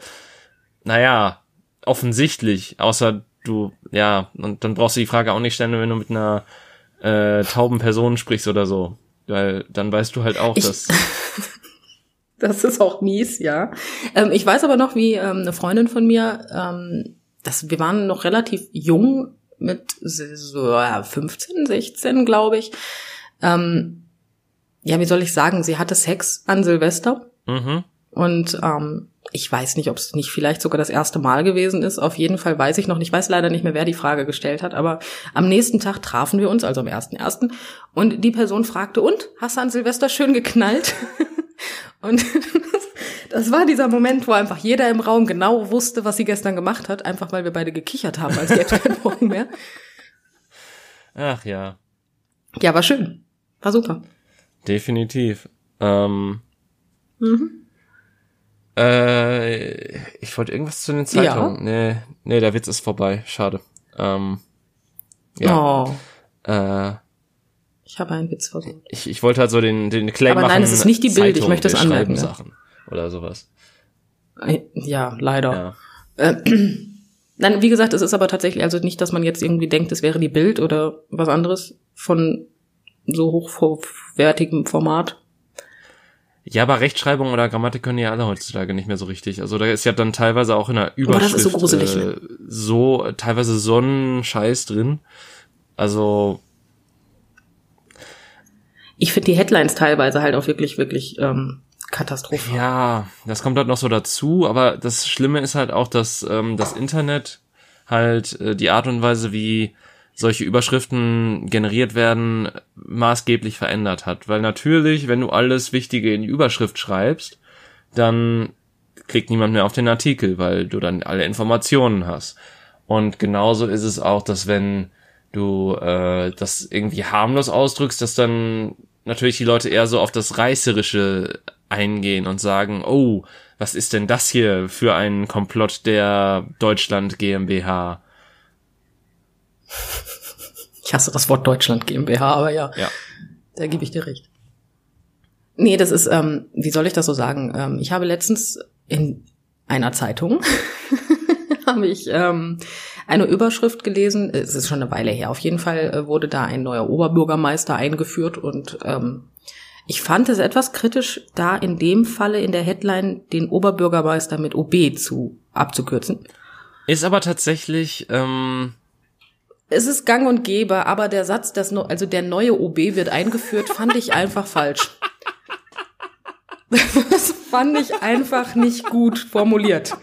naja, offensichtlich, außer du, ja, und dann brauchst du die Frage auch nicht stellen, wenn du mit einer äh, tauben Person sprichst oder so. Weil dann weißt du halt auch, Ich- dass. Das ist auch mies, ja. Ähm, ich weiß aber noch, wie ähm, eine Freundin von mir, ähm, das, wir waren noch relativ jung, mit so ja, 15, 16, glaube ich. Ähm, ja, wie soll ich sagen, sie hatte Sex an Silvester Mhm. Und ähm, ich weiß nicht, ob es nicht vielleicht sogar das erste Mal gewesen ist. Auf jeden Fall weiß ich noch nicht. Ich weiß leider nicht mehr, wer die Frage gestellt hat. Aber am nächsten Tag trafen wir uns, also am ersten ersten, und die Person fragte: Und hast du an Silvester schön geknallt? und das war dieser Moment, wo einfach jeder im Raum genau wusste, was sie gestern gemacht hat, einfach weil wir beide gekichert haben, als gäbe es keinen Morgen mehr. Ach ja. Ja, war schön. War super. Definitiv. Ähm, mhm. Äh, ich wollte irgendwas zu den Zeitungen. Ja. Nee, nee, der Witz ist vorbei. Schade. Ähm, ja. Oh. Äh, ich habe einen Witz versucht. Ich, ich wollte halt so den, den Claim Aber machen. nein, es ist nicht die Bild, ich möchte es anmerken. Sachen oder sowas. Äh, ja, leider. Ja. Äh, nein, wie gesagt, es ist aber tatsächlich also nicht, dass man jetzt irgendwie denkt, es wäre die Bild oder was anderes von so hochwertigem Format. Ja, aber Rechtschreibung oder Grammatik können ja alle heutzutage nicht mehr so richtig. Also da ist ja dann teilweise auch in der Überschrift so, gruselig, äh, so teilweise so ein Scheiß drin. Also ich finde die Headlines teilweise halt auch wirklich wirklich ähm, Katastrophe. Ja, das kommt halt noch so dazu. Aber das Schlimme ist halt auch, dass ähm, das Internet halt äh, die Art und Weise, wie solche Überschriften generiert werden, maßgeblich verändert hat. Weil natürlich, wenn du alles Wichtige in die Überschrift schreibst, dann klickt niemand mehr auf den Artikel, weil du dann alle Informationen hast. Und genauso ist es auch, dass wenn du äh, das irgendwie harmlos ausdrückst, dass dann natürlich die Leute eher so auf das Reißerische eingehen und sagen, oh, was ist denn das hier für ein Komplott der Deutschland GmbH? Ich hasse das Wort Deutschland GmbH, aber ja, ja. da gebe ich dir recht. Nee, das ist, ähm, wie soll ich das so sagen? Ähm, ich habe letztens in einer Zeitung habe ich ähm, eine Überschrift gelesen. Es ist schon eine Weile her. Auf jeden Fall äh, wurde da ein neuer Oberbürgermeister eingeführt und ähm, ich fand es etwas kritisch, da in dem Falle in der Headline den Oberbürgermeister mit OB zu abzukürzen. Ist aber tatsächlich ähm, es ist gang und gäbe, aber der Satz, dass no, also der neue OB wird eingeführt, fand ich einfach falsch. Das fand ich einfach nicht gut formuliert.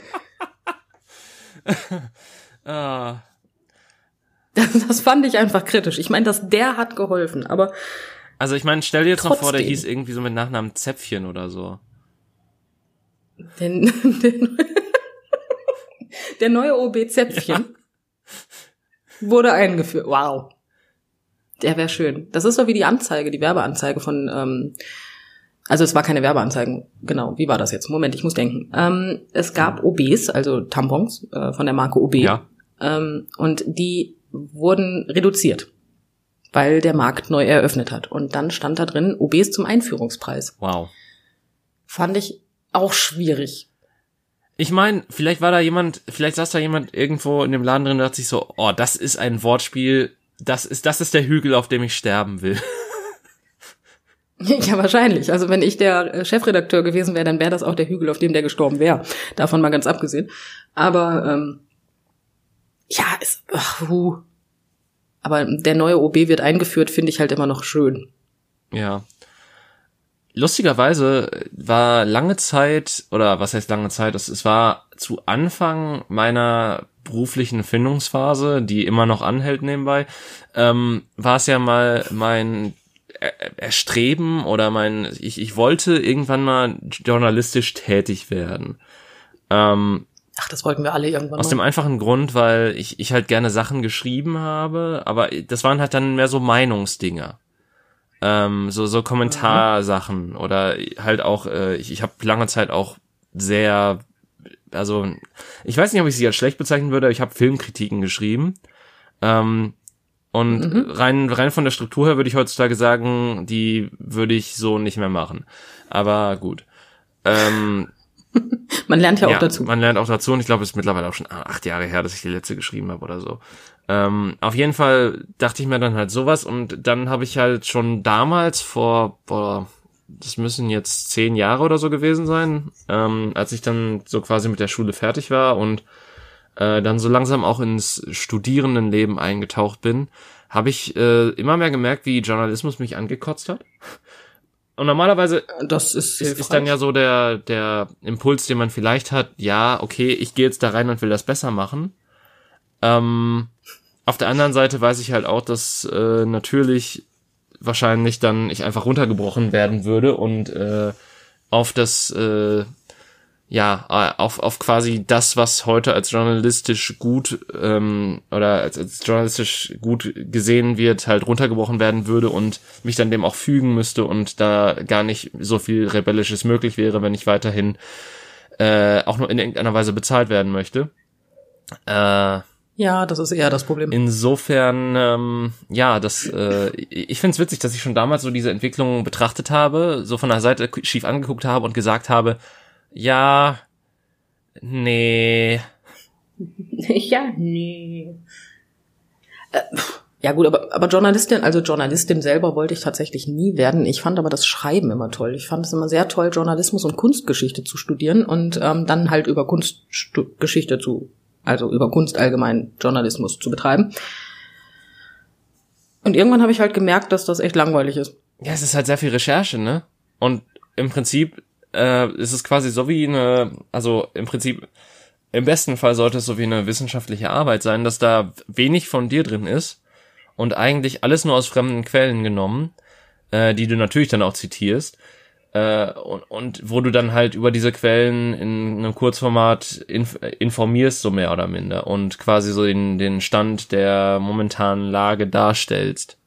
ah. Das, das, fand ich einfach kritisch. Ich meine, dass der hat geholfen, aber. Also ich meine, stell dir jetzt trotzdem. noch vor, der hieß irgendwie so mit Nachnamen Zäpfchen oder so. Den, den, der neue OB Zäpfchen. Ja wurde eingeführt. Wow. Der wäre schön. Das ist so wie die Anzeige, die Werbeanzeige von, ähm, also es war keine Werbeanzeigen, genau. Wie war das jetzt? Moment, ich muss denken. Ähm, es gab OBs, also Tampons äh, von der Marke OB. Ja. Ähm, und die wurden reduziert, weil der Markt neu eröffnet hat. Und dann stand da drin OBs zum Einführungspreis. Wow. Fand ich auch schwierig. Ich meine, vielleicht war da jemand, vielleicht saß da jemand irgendwo in dem Laden drin und dachte sich so, oh, das ist ein Wortspiel, das ist, das ist der Hügel, auf dem ich sterben will. Ja, wahrscheinlich. Also wenn ich der äh, Chefredakteur gewesen wäre, dann wäre das auch der Hügel, auf dem der gestorben wäre. Davon mal ganz abgesehen. Aber ähm, ja, es, ach, huh. Aber der neue OB wird eingeführt, finde ich halt immer noch schön. Ja, lustigerweise war lange Zeit, oder was heißt lange Zeit, es, es war zu Anfang meiner beruflichen Findungsphase, die immer noch anhält nebenbei, ähm, war es ja mal mein Erstreben oder mein, ich, ich wollte irgendwann mal journalistisch tätig werden. Ähm, Ach, das wollten wir alle irgendwann. Aus mal. dem einfachen Grund, weil ich, ich halt gerne Sachen geschrieben habe, aber das waren halt dann mehr so Meinungsdinger ähm, so so Kommentarsachen oder halt auch äh, ich, ich habe lange Zeit auch sehr also ich weiß nicht ob ich sie als schlecht bezeichnen würde aber ich habe Filmkritiken geschrieben ähm, und mhm. rein rein von der Struktur her würde ich heutzutage sagen die würde ich so nicht mehr machen aber gut ähm, man lernt ja auch ja, dazu. Man lernt auch dazu und ich glaube, es ist mittlerweile auch schon acht Jahre her, dass ich die letzte geschrieben habe oder so. Ähm, auf jeden Fall dachte ich mir dann halt sowas und dann habe ich halt schon damals vor, boah, das müssen jetzt zehn Jahre oder so gewesen sein, ähm, als ich dann so quasi mit der Schule fertig war und äh, dann so langsam auch ins Studierendenleben eingetaucht bin, habe ich äh, immer mehr gemerkt, wie Journalismus mich angekotzt hat. Und normalerweise Das ist, ist, ist dann ja so der, der Impuls, den man vielleicht hat, ja, okay, ich gehe jetzt da rein und will das besser machen. Ähm, auf der anderen Seite weiß ich halt auch, dass äh, natürlich wahrscheinlich dann ich einfach runtergebrochen werden würde und äh, auf das äh, ja, äh, auf, auf quasi das, was heute als journalistisch gut ähm, oder als, als journalistisch gut gesehen wird, halt runtergebrochen werden würde und mich dann dem auch fügen müsste und da gar nicht so viel Rebellisches möglich wäre, wenn ich weiterhin äh, auch nur in irgendeiner Weise bezahlt werden möchte. Äh, ja, das ist eher das Problem. Insofern, ähm, ja, das, äh, ich finde es witzig, dass ich schon damals so diese Entwicklung betrachtet habe, so von der Seite schief angeguckt habe und gesagt habe, ja, nee. ja, nee. Äh, ja gut, aber, aber Journalistin, also Journalistin selber wollte ich tatsächlich nie werden. Ich fand aber das Schreiben immer toll. Ich fand es immer sehr toll, Journalismus und Kunstgeschichte zu studieren und ähm, dann halt über Kunstgeschichte zu, also über Kunst allgemein Journalismus zu betreiben. Und irgendwann habe ich halt gemerkt, dass das echt langweilig ist. Ja, es ist halt sehr viel Recherche, ne? Und im Prinzip äh, ist es quasi so wie eine, also im Prinzip, im besten Fall sollte es so wie eine wissenschaftliche Arbeit sein, dass da wenig von dir drin ist und eigentlich alles nur aus fremden Quellen genommen, äh, die du natürlich dann auch zitierst. Äh, und, und wo du dann halt über diese Quellen in einem Kurzformat inf informierst, so mehr oder minder, und quasi so den, den Stand der momentanen Lage darstellst.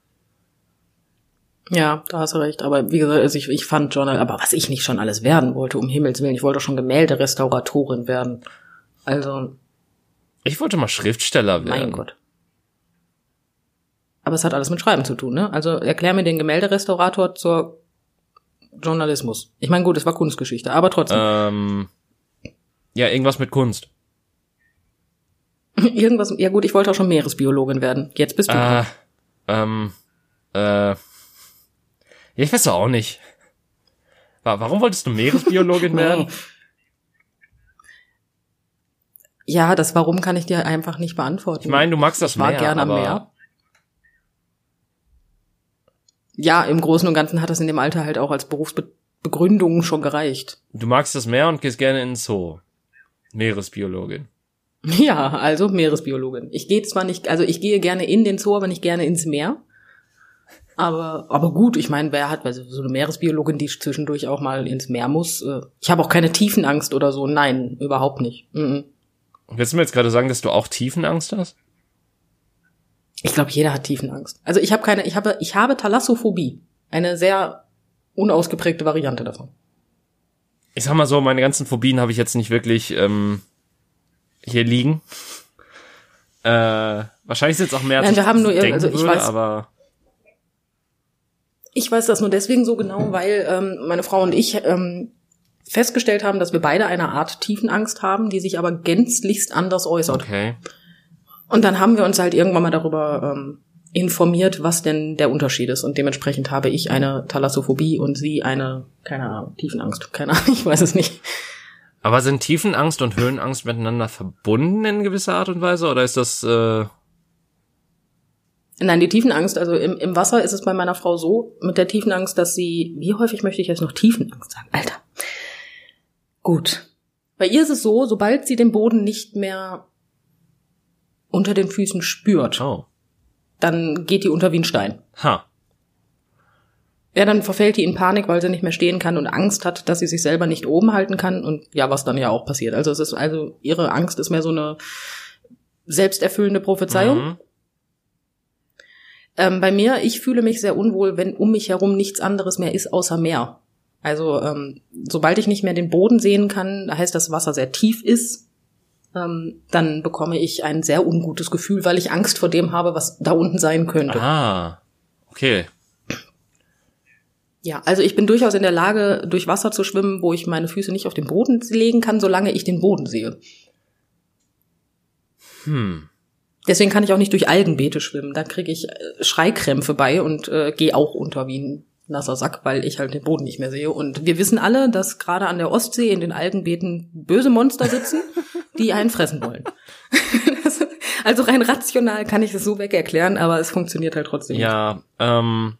Ja, da hast du recht. Aber wie gesagt, also ich, ich fand Journal, aber was ich nicht schon alles werden wollte, um Himmels Willen, ich wollte schon Gemälderestauratorin werden. Also. Ich wollte mal Schriftsteller werden. Mein Gott. Aber es hat alles mit Schreiben zu tun, ne? Also erklär mir den Gemälderestaurator zur Journalismus. Ich meine, gut, es war Kunstgeschichte, aber trotzdem. Ähm, ja, irgendwas mit Kunst. irgendwas, ja gut, ich wollte auch schon Meeresbiologin werden. Jetzt bist du. Äh, ähm, äh, ja, ich weiß auch nicht. Warum wolltest du Meeresbiologin werden? Ja, das Warum kann ich dir einfach nicht beantworten. Ich meine, du magst das ich war Meer, gerne am Meer. Ja, im Großen und Ganzen hat das in dem Alter halt auch als Berufsbegründung schon gereicht. Du magst das Meer und gehst gerne in den Zoo. Meeresbiologin. Ja, also Meeresbiologin. Ich gehe zwar nicht, also ich gehe gerne in den Zoo, aber nicht gerne ins Meer. Aber, aber gut, ich meine, wer hat also so eine Meeresbiologin, die zwischendurch auch mal ins Meer muss? Äh, ich habe auch keine Tiefenangst oder so. Nein, überhaupt nicht. Mhm. Willst du mir jetzt gerade sagen, dass du auch Tiefenangst hast? Ich glaube, jeder hat Tiefenangst. Also ich habe keine, ich habe, ich habe Thalassophobie. Eine sehr unausgeprägte Variante davon. Ich sag mal so, meine ganzen Phobien habe ich jetzt nicht wirklich ähm, hier liegen. Äh, wahrscheinlich ist jetzt auch mehr, Nein, wir haben nur, also ich würde, weiß, aber ich weiß das nur deswegen so genau, weil ähm, meine Frau und ich ähm, festgestellt haben, dass wir beide eine Art Tiefenangst haben, die sich aber gänzlichst anders äußert. Okay. Und dann haben wir uns halt irgendwann mal darüber ähm, informiert, was denn der Unterschied ist. Und dementsprechend habe ich eine Thalassophobie und sie eine, keine Ahnung, Tiefenangst. Keine Ahnung, ich weiß es nicht. Aber sind Tiefenangst und Höhenangst miteinander verbunden in gewisser Art und Weise? Oder ist das äh, Nein, die Tiefenangst, also im, im Wasser ist es bei meiner Frau so, mit der Tiefenangst, dass sie, wie häufig möchte ich jetzt noch Tiefenangst sagen? Alter. Gut. Bei ihr ist es so, sobald sie den Boden nicht mehr unter den Füßen spürt, oh. dann geht die unter wie ein Stein. Ha. Ja, dann verfällt die in Panik, weil sie nicht mehr stehen kann und Angst hat, dass sie sich selber nicht oben halten kann und ja, was dann ja auch passiert. Also es ist also ihre Angst ist mehr so eine selbsterfüllende Prophezeiung. Mhm. Ähm, bei mir, ich fühle mich sehr unwohl, wenn um mich herum nichts anderes mehr ist außer Meer. Also ähm, sobald ich nicht mehr den Boden sehen kann, da heißt das Wasser sehr tief ist, ähm, dann bekomme ich ein sehr ungutes Gefühl, weil ich Angst vor dem habe, was da unten sein könnte. Ah, okay. Ja, also ich bin durchaus in der Lage, durch Wasser zu schwimmen, wo ich meine Füße nicht auf den Boden legen kann, solange ich den Boden sehe. Hm. Deswegen kann ich auch nicht durch Algenbeete schwimmen. Da kriege ich äh, Schreikrämpfe bei und äh, gehe auch unter wie ein nasser Sack, weil ich halt den Boden nicht mehr sehe. Und wir wissen alle, dass gerade an der Ostsee in den Algenbeeten böse Monster sitzen, die einen fressen wollen. also rein rational kann ich das so weg erklären, aber es funktioniert halt trotzdem. Ja, ähm,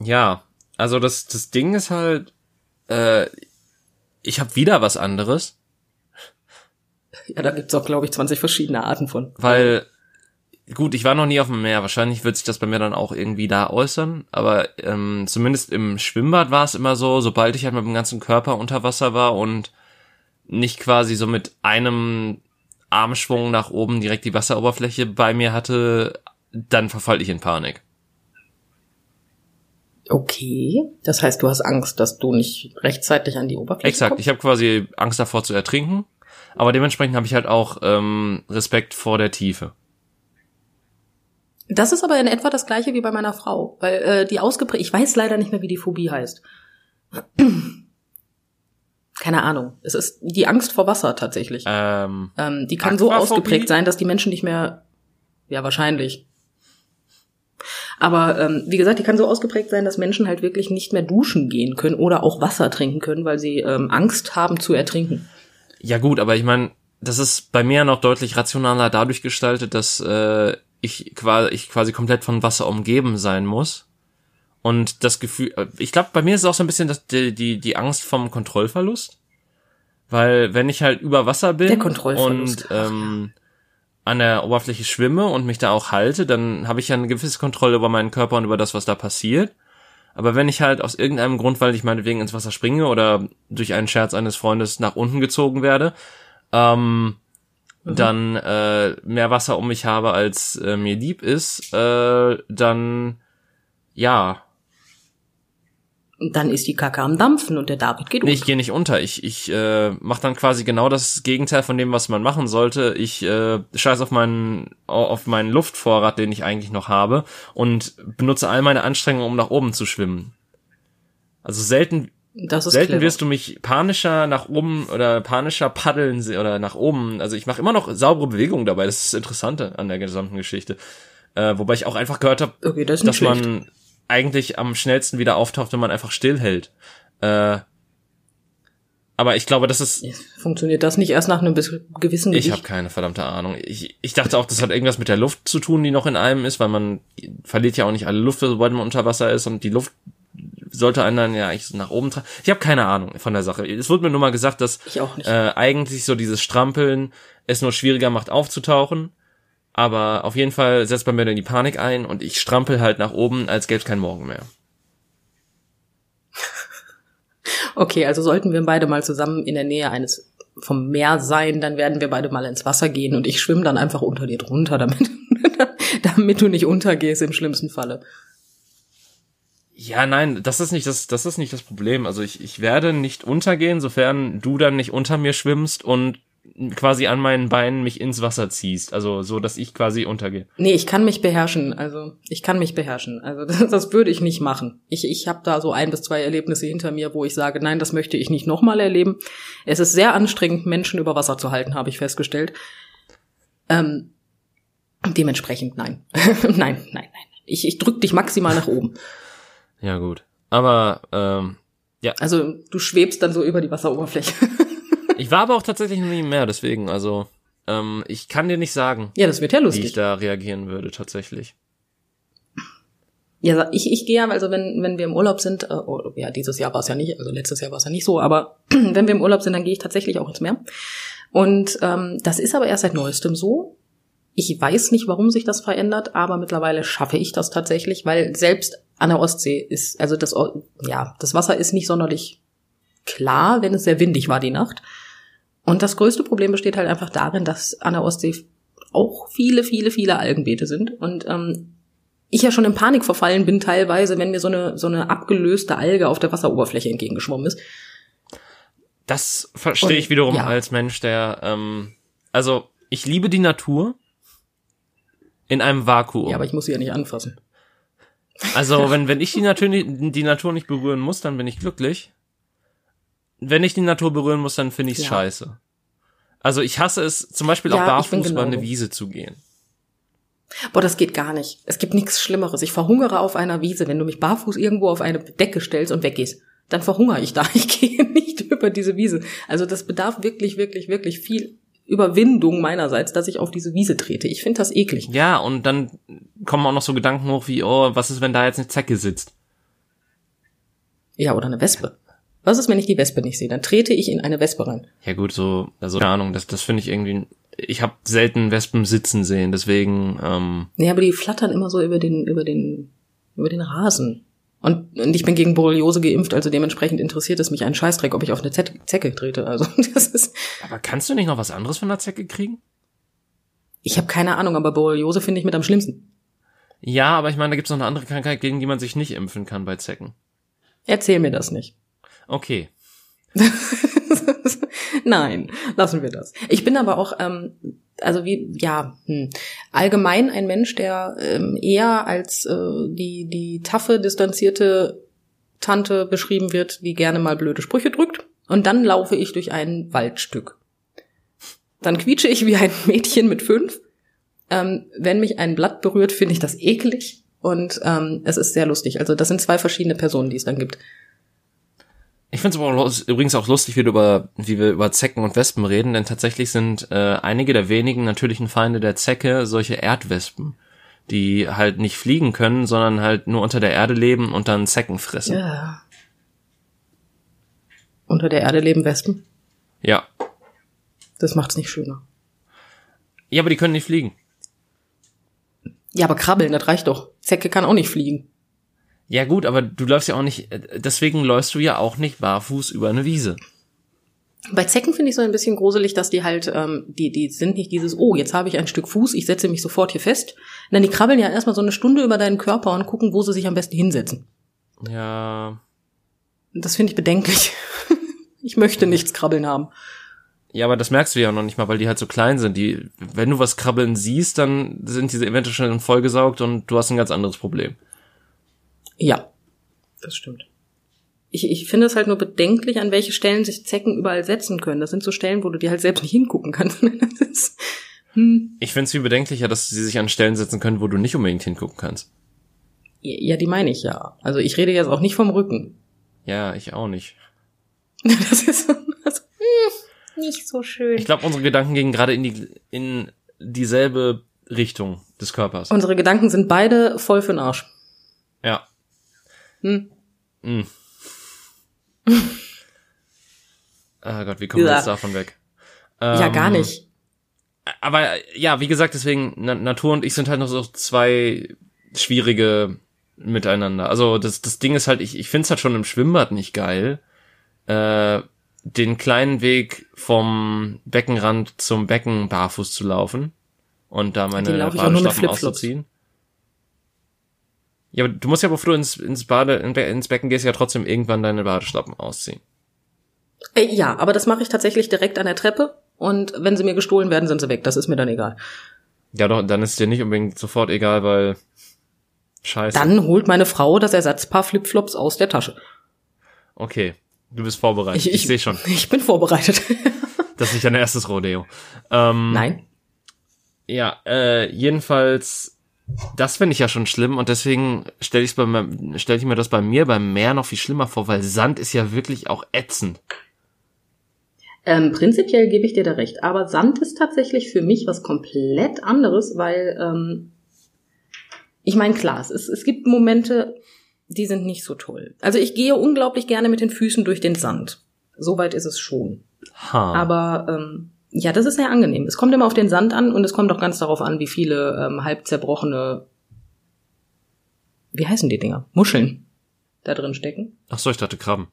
ja, Also das, das Ding ist halt, äh, ich habe wieder was anderes. Ja, da gibt's auch, glaube ich, 20 verschiedene Arten von. Weil, gut, ich war noch nie auf dem Meer. Wahrscheinlich wird sich das bei mir dann auch irgendwie da äußern. Aber ähm, zumindest im Schwimmbad war es immer so, sobald ich halt mit dem ganzen Körper unter Wasser war und nicht quasi so mit einem Armschwung nach oben direkt die Wasseroberfläche bei mir hatte, dann verfall ich in Panik. Okay, das heißt, du hast Angst, dass du nicht rechtzeitig an die Oberfläche Exakt, kommst? ich habe quasi Angst davor zu ertrinken, aber dementsprechend habe ich halt auch ähm, Respekt vor der Tiefe. Das ist aber in etwa das gleiche wie bei meiner Frau, weil äh, die ausgeprägt, ich weiß leider nicht mehr, wie die Phobie heißt. Keine Ahnung. Es ist die Angst vor Wasser tatsächlich. Ähm, Ähm, die kann so ausgeprägt sein, dass die Menschen nicht mehr, ja wahrscheinlich. Aber ähm, wie gesagt, die kann so ausgeprägt sein, dass Menschen halt wirklich nicht mehr duschen gehen können oder auch Wasser trinken können, weil sie ähm, Angst haben zu ertrinken. Ja gut, aber ich meine, das ist bei mir noch deutlich rationaler dadurch gestaltet, dass äh, ich quasi, ich quasi komplett von Wasser umgeben sein muss. Und das Gefühl, äh, ich glaube, bei mir ist es auch so ein bisschen das, die, die, die Angst vom Kontrollverlust. Weil wenn ich halt über Wasser bin und ähm, an der Oberfläche schwimme und mich da auch halte, dann habe ich ja eine gewisse Kontrolle über meinen Körper und über das, was da passiert. Aber wenn ich halt aus irgendeinem Grund, weil ich meinetwegen ins Wasser springe oder durch einen Scherz eines Freundes nach unten gezogen werde, ähm, dann äh, mehr Wasser um mich habe, als äh, mir lieb ist, äh, dann ja, dann ist die Kacke am Dampfen und der David geht Nee, um. ich gehe nicht unter. Ich, ich äh, mache dann quasi genau das Gegenteil von dem, was man machen sollte. Ich äh, scheiß auf meinen auf meinen Luftvorrat, den ich eigentlich noch habe, und benutze all meine Anstrengungen, um nach oben zu schwimmen. Also selten selten clever. wirst du mich panischer nach oben oder panischer paddeln oder nach oben. Also ich mache immer noch saubere Bewegungen dabei. Das ist das Interessante an der gesamten Geschichte. Äh, wobei ich auch einfach gehört habe, Okay, das dass schlecht. Eigentlich am schnellsten wieder auftaucht, wenn man einfach stillhält. Äh, aber ich glaube, das ist. Funktioniert das nicht erst nach einem gewissen Ich Gewicht? habe keine verdammte Ahnung. Ich, ich dachte auch, das hat irgendwas mit der Luft zu tun, die noch in einem ist, weil man verliert ja auch nicht alle Luft, sobald man unter Wasser ist und die Luft sollte einen dann ja eigentlich nach oben tragen. Ich habe keine Ahnung von der Sache. Es wurde mir nur mal gesagt, dass Ich äh, eigentlich so dieses Strampeln es nur schwieriger macht aufzutauchen. Aber auf jeden Fall setzt bei mir dann die Panik ein und ich strampel halt nach oben, als gäbe es keinen Morgen mehr. Okay, also sollten wir beide mal zusammen in der Nähe eines vom Meer sein, dann werden wir beide mal ins Wasser gehen und ich schwimme dann einfach unter dir drunter, damit, damit du nicht untergehst im schlimmsten Falle. Ja, nein, das ist nicht das, das ist nicht das Problem. Also ich, ich werde nicht untergehen, sofern du dann nicht unter mir schwimmst und quasi an meinen Beinen mich ins Wasser ziehst. Also so, dass ich quasi untergehe. Nee, ich kann mich beherrschen. Also ich kann mich beherrschen. Also das, das würde ich nicht machen. Ich, ich habe da so ein bis zwei Erlebnisse hinter mir, wo ich sage, nein, das möchte ich nicht nochmal erleben. Es ist sehr anstrengend, Menschen über Wasser zu halten, habe ich festgestellt. Ähm, dementsprechend nein. nein, nein, nein. Ich, ich drück dich maximal nach oben. Ja, gut. Aber ähm, Also du schwebst dann so über die Wasseroberfläche. ich war aber auch tatsächlich noch nie mehr, deswegen, also ähm, ich kann dir nicht sagen, ja, das wird ja wie lustig. ich da reagieren würde, tatsächlich. Ja, ich, ich gehe ja, also wenn, wenn wir im Urlaub sind, äh, oh, ja, dieses Jahr war es ja nicht, also letztes Jahr war es ja nicht so, aber wenn wir im Urlaub sind, dann gehe ich tatsächlich auch ins Meer. Und ähm, das ist aber erst seit neuestem so. Ich weiß nicht, warum sich das verändert, aber mittlerweile schaffe ich das tatsächlich, weil selbst an der Ostsee ist, also das, ja, das Wasser ist nicht sonderlich klar, wenn es sehr windig war die Nacht. Und das größte Problem besteht halt einfach darin, dass an der Ostsee auch viele, viele, viele Algenbeete sind. Und ähm, ich ja schon in Panik verfallen bin teilweise, wenn mir so eine, so eine abgelöste Alge auf der Wasseroberfläche entgegengeschwommen ist. Das verstehe ich wiederum ja. als Mensch, der, ähm, also ich liebe die Natur in einem Vakuum. Ja, aber ich muss sie ja nicht anfassen. Also, wenn, wenn ich die Natur, die Natur nicht berühren muss, dann bin ich glücklich. Wenn ich die Natur berühren muss, dann finde ich es Ja. scheiße. Also, ich hasse es, zum Beispiel Ja, auch barfuß über eine Wiese zu gehen. Boah, das geht gar nicht. Es gibt nichts Schlimmeres. Ich verhungere auf einer Wiese, wenn du mich barfuß irgendwo auf eine Decke stellst und weggehst. Dann verhungere ich da. Ich gehe nicht über diese Wiese. Also das bedarf wirklich, wirklich, wirklich viel Überwindung meinerseits, dass ich auf diese Wiese trete. Ich finde das eklig. Ja, und dann kommen auch noch so Gedanken hoch wie, oh, was ist, wenn da jetzt eine Zecke sitzt? Ja, oder eine Wespe. Was ist, wenn ich die Wespe nicht sehe? Dann trete ich in eine Wespe rein. Ja gut, so, also keine Ahnung, das, das finde ich irgendwie. Ich habe selten Wespen sitzen sehen, deswegen. Ähm, Nee, aber die flattern immer so über den, über den, über den Rasen. Und, und ich bin gegen Borreliose geimpft, also dementsprechend interessiert es mich einen Scheißdreck, ob ich auf eine Zet Zecke trete. Also das ist. aber kannst du nicht noch was anderes von der Zecke kriegen? Ich habe keine Ahnung, aber Borreliose finde ich mit am schlimmsten. Ja, aber ich meine, da gibt's noch eine andere Krankheit, gegen die man sich nicht impfen kann bei Zecken. Erzähl mir das nicht. Okay. Nein, lassen wir das. Ich bin aber auch, ähm, also wie, ja, hm, allgemein ein Mensch, der ähm, eher als äh, die, die taffe, distanzierte Tante beschrieben wird, die gerne mal blöde Sprüche drückt. Und dann laufe ich durch ein Waldstück. Dann quietsche ich wie ein Mädchen mit fünf. Ähm, wenn mich ein Blatt berührt, finde ich das eklig. Und ähm, es ist sehr lustig. Also das sind zwei verschiedene Personen, die es dann gibt. Ich finde es übrigens auch lustig, wie, über, wie wir über Zecken und Wespen reden, denn tatsächlich sind äh, einige der wenigen natürlichen Feinde der Zecke solche Erdwespen, die halt nicht fliegen können, sondern halt nur unter der Erde leben und dann Zecken fressen. Ja. Ja. Unter der Erde leben Wespen. ja. Das macht's nicht schöner. Ja, aber die können nicht fliegen. Ja, aber krabbeln, das reicht doch. Zecke kann auch nicht fliegen. Ja gut, aber du läufst ja auch nicht, äh, deswegen läufst du ja auch nicht barfuß über eine Wiese. Bei Zecken finde ich so ein bisschen gruselig, dass die halt, ähm, die, die sind nicht dieses, oh, jetzt habe ich ein Stück Fuß, ich setze mich sofort hier fest. Nein, die krabbeln ja erstmal so eine Stunde über deinen Körper und gucken, wo sie sich am besten hinsetzen. Ja, Das finde ich bedenklich. ich möchte nichts krabbeln haben. Ja, aber das merkst du ja noch nicht mal, weil die halt so klein sind. Die, wenn du was krabbeln siehst, dann sind diese eventuell schon vollgesaugt und du hast ein ganz anderes Problem. Ja, das stimmt. Ich, ich finde es halt nur bedenklich, an welche Stellen sich Zecken überall setzen können. Das sind so Stellen, wo du dir halt selbst nicht hingucken kannst. Ist, hm. Ich find's viel bedenklicher, dass sie sich an Stellen setzen können, wo du nicht unbedingt hingucken kannst. Ja, die meine ich ja. Also ich rede jetzt auch nicht vom Rücken. Ja, ich auch nicht. Das ist so, also, hm, nicht so schön. Ich glaube, unsere Gedanken gehen gerade in die in dieselbe Richtung des Körpers. Unsere Gedanken sind beide voll für den Arsch. Ja. Hm. Mm. Ah Gott, wie kommen wir Ja. jetzt davon weg? ja, Ähm, gar nicht. aber ja, wie gesagt, deswegen Na Natur und ich sind halt noch so zwei schwierige miteinander. Also das das Ding ist halt, ich ich find's halt schon im Schwimmbad nicht geil, äh, den kleinen Weg vom Beckenrand zum Becken barfuß zu laufen und da meine Flipflops. auszuziehen. Ja, aber du musst ja, bevor du ins, ins Bade, ins Becken gehst, ja trotzdem irgendwann deine Badestappen ausziehen. Äh, ja, aber das mache ich tatsächlich direkt an der Treppe. Und wenn sie mir gestohlen werden, sind sie weg. Das ist mir dann egal. Ja, doch, dann ist dir nicht unbedingt sofort egal, weil Scheiße. Dann holt meine Frau das Ersatzpaar Flipflops aus der Tasche. Okay, du bist vorbereitet. Ich, sehe schon. Ich bin vorbereitet. Das ist nicht dein erstes Rodeo. Ähm, Nein. Ja, äh, jedenfalls, das finde ich ja schon schlimm und deswegen stelle ich bei mir, stell ich mir das bei mir beim Meer noch viel schlimmer vor, weil Sand ist ja wirklich auch ätzend. Ähm, prinzipiell gebe ich dir da recht. Aber Sand ist tatsächlich für mich was komplett anderes, weil ähm, ich meine, klar, es, ist, es gibt Momente, die sind nicht so toll. Also ich gehe unglaublich gerne mit den Füßen durch den Sand. Soweit ist es schon. Ha. Aber ähm, ja, das ist sehr angenehm. Es kommt immer auf den Sand an und es kommt auch ganz darauf an, wie viele ähm, halb zerbrochene, wie heißen die Dinger? Muscheln da drin stecken. Ach so, ich dachte Krabben.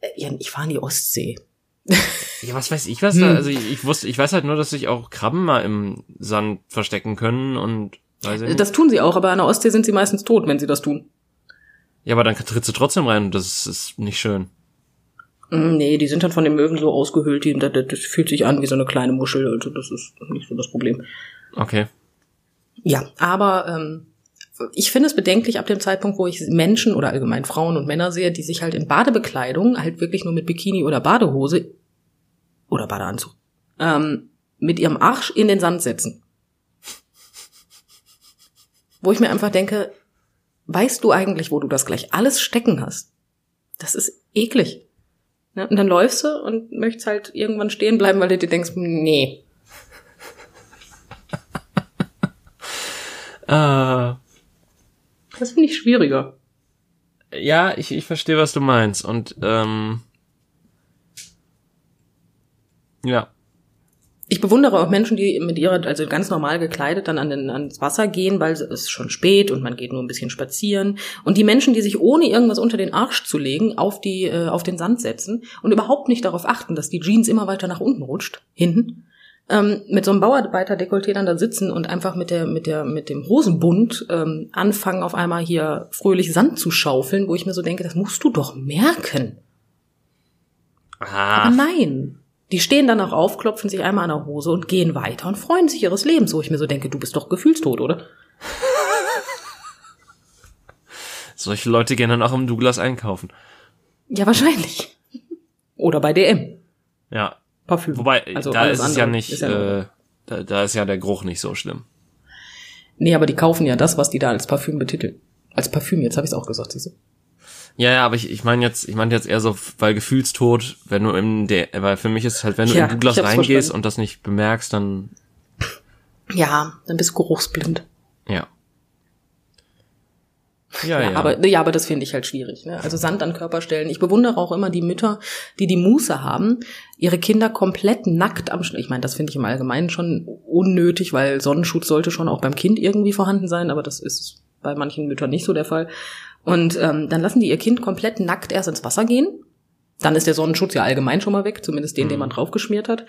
Äh, ja, ich fahre in die Ostsee. Ja, was weiß ich was Hm. da? Also ich, ich wusste, ich weiß halt nur, dass sich auch Krabben mal im Sand verstecken können und weiß ich nicht. Das tun sie auch, aber an der Ostsee sind sie meistens tot, wenn sie das tun. Ja, aber dann trittst du trotzdem rein und das ist nicht schön. Mm, Nee, die sind dann von den Möwen so ausgehöhlt, die, das, das fühlt sich an wie so eine kleine Muschel, also das ist nicht so das Problem. Okay. Ja, aber ähm, ich finde es bedenklich ab dem Zeitpunkt, wo ich Menschen oder allgemein Frauen und Männer sehe, die sich halt in Badebekleidung, halt wirklich nur mit Bikini oder Badehose oder Badeanzug, ähm, mit ihrem Arsch in den Sand setzen. Wo ich mir einfach denke, weißt du eigentlich, wo du das gleich alles stecken hast? Das ist eklig. Ne? Und dann läufst du und möchtest halt irgendwann stehen bleiben, weil du dir denkst, nee, Äh, das finde ich schwieriger. Ja, ich, ich verstehe, was du meinst. Und ähm, ja. Ich bewundere auch Menschen, die mit ihrer, also ganz normal gekleidet, dann an den, ans Wasser gehen, weil es ist schon spät und man geht nur ein bisschen spazieren. Und die Menschen, die sich ohne irgendwas unter den Arsch zu legen, auf die, äh, auf den Sand setzen und überhaupt nicht darauf achten, dass die Jeans immer weiter nach unten rutscht, hinten, ähm, mit so einem Bauarbeiter-Dekolleté dann da sitzen und einfach mit der, mit der, mit dem Hosenbund ähm, anfangen, auf einmal hier fröhlich Sand zu schaufeln, wo ich mir so denke, das musst du doch merken. Ah, Aber nein. Die stehen dann auch auf, klopfen sich einmal an der Hose und gehen weiter und freuen sich ihres Lebens, wo ich mir so denke, du bist doch gefühlstot, oder? solche Leute gehen dann auch im Douglas einkaufen. Ja, wahrscheinlich. Oder bei DM. Ja. Parfüm. Wobei, Also da ist es ja nicht, ist ja äh, da, da ist ja der Geruch nicht so schlimm. Nee, aber die kaufen ja das, was die da als Parfüm betiteln. Als Parfüm, jetzt habe ich es auch gesagt, siehst du? Ja, ja, aber ich, ich meine jetzt, ich meine jetzt eher so, weil gefühlstod, wenn du im der, weil für mich ist es halt, wenn du Ja, in Douglas reingehst verstanden. und das nicht bemerkst, dann Ja, dann bist du geruchsblind. ja. Ja, Ja, ja. aber ja, aber das finde ich halt schwierig. Ne? Also Sand an Körper stellen. Ich bewundere auch immer die Mütter, die die Muße haben, ihre Kinder komplett nackt am. Sch- Ich meine, das finde ich im Allgemeinen schon unnötig, weil Sonnenschutz sollte schon auch beim Kind irgendwie vorhanden sein, aber das ist bei manchen Müttern nicht so der Fall. Und ähm, dann lassen die ihr Kind komplett nackt erst ins Wasser gehen. Dann ist der Sonnenschutz ja allgemein schon mal weg, zumindest den, den man draufgeschmiert hat.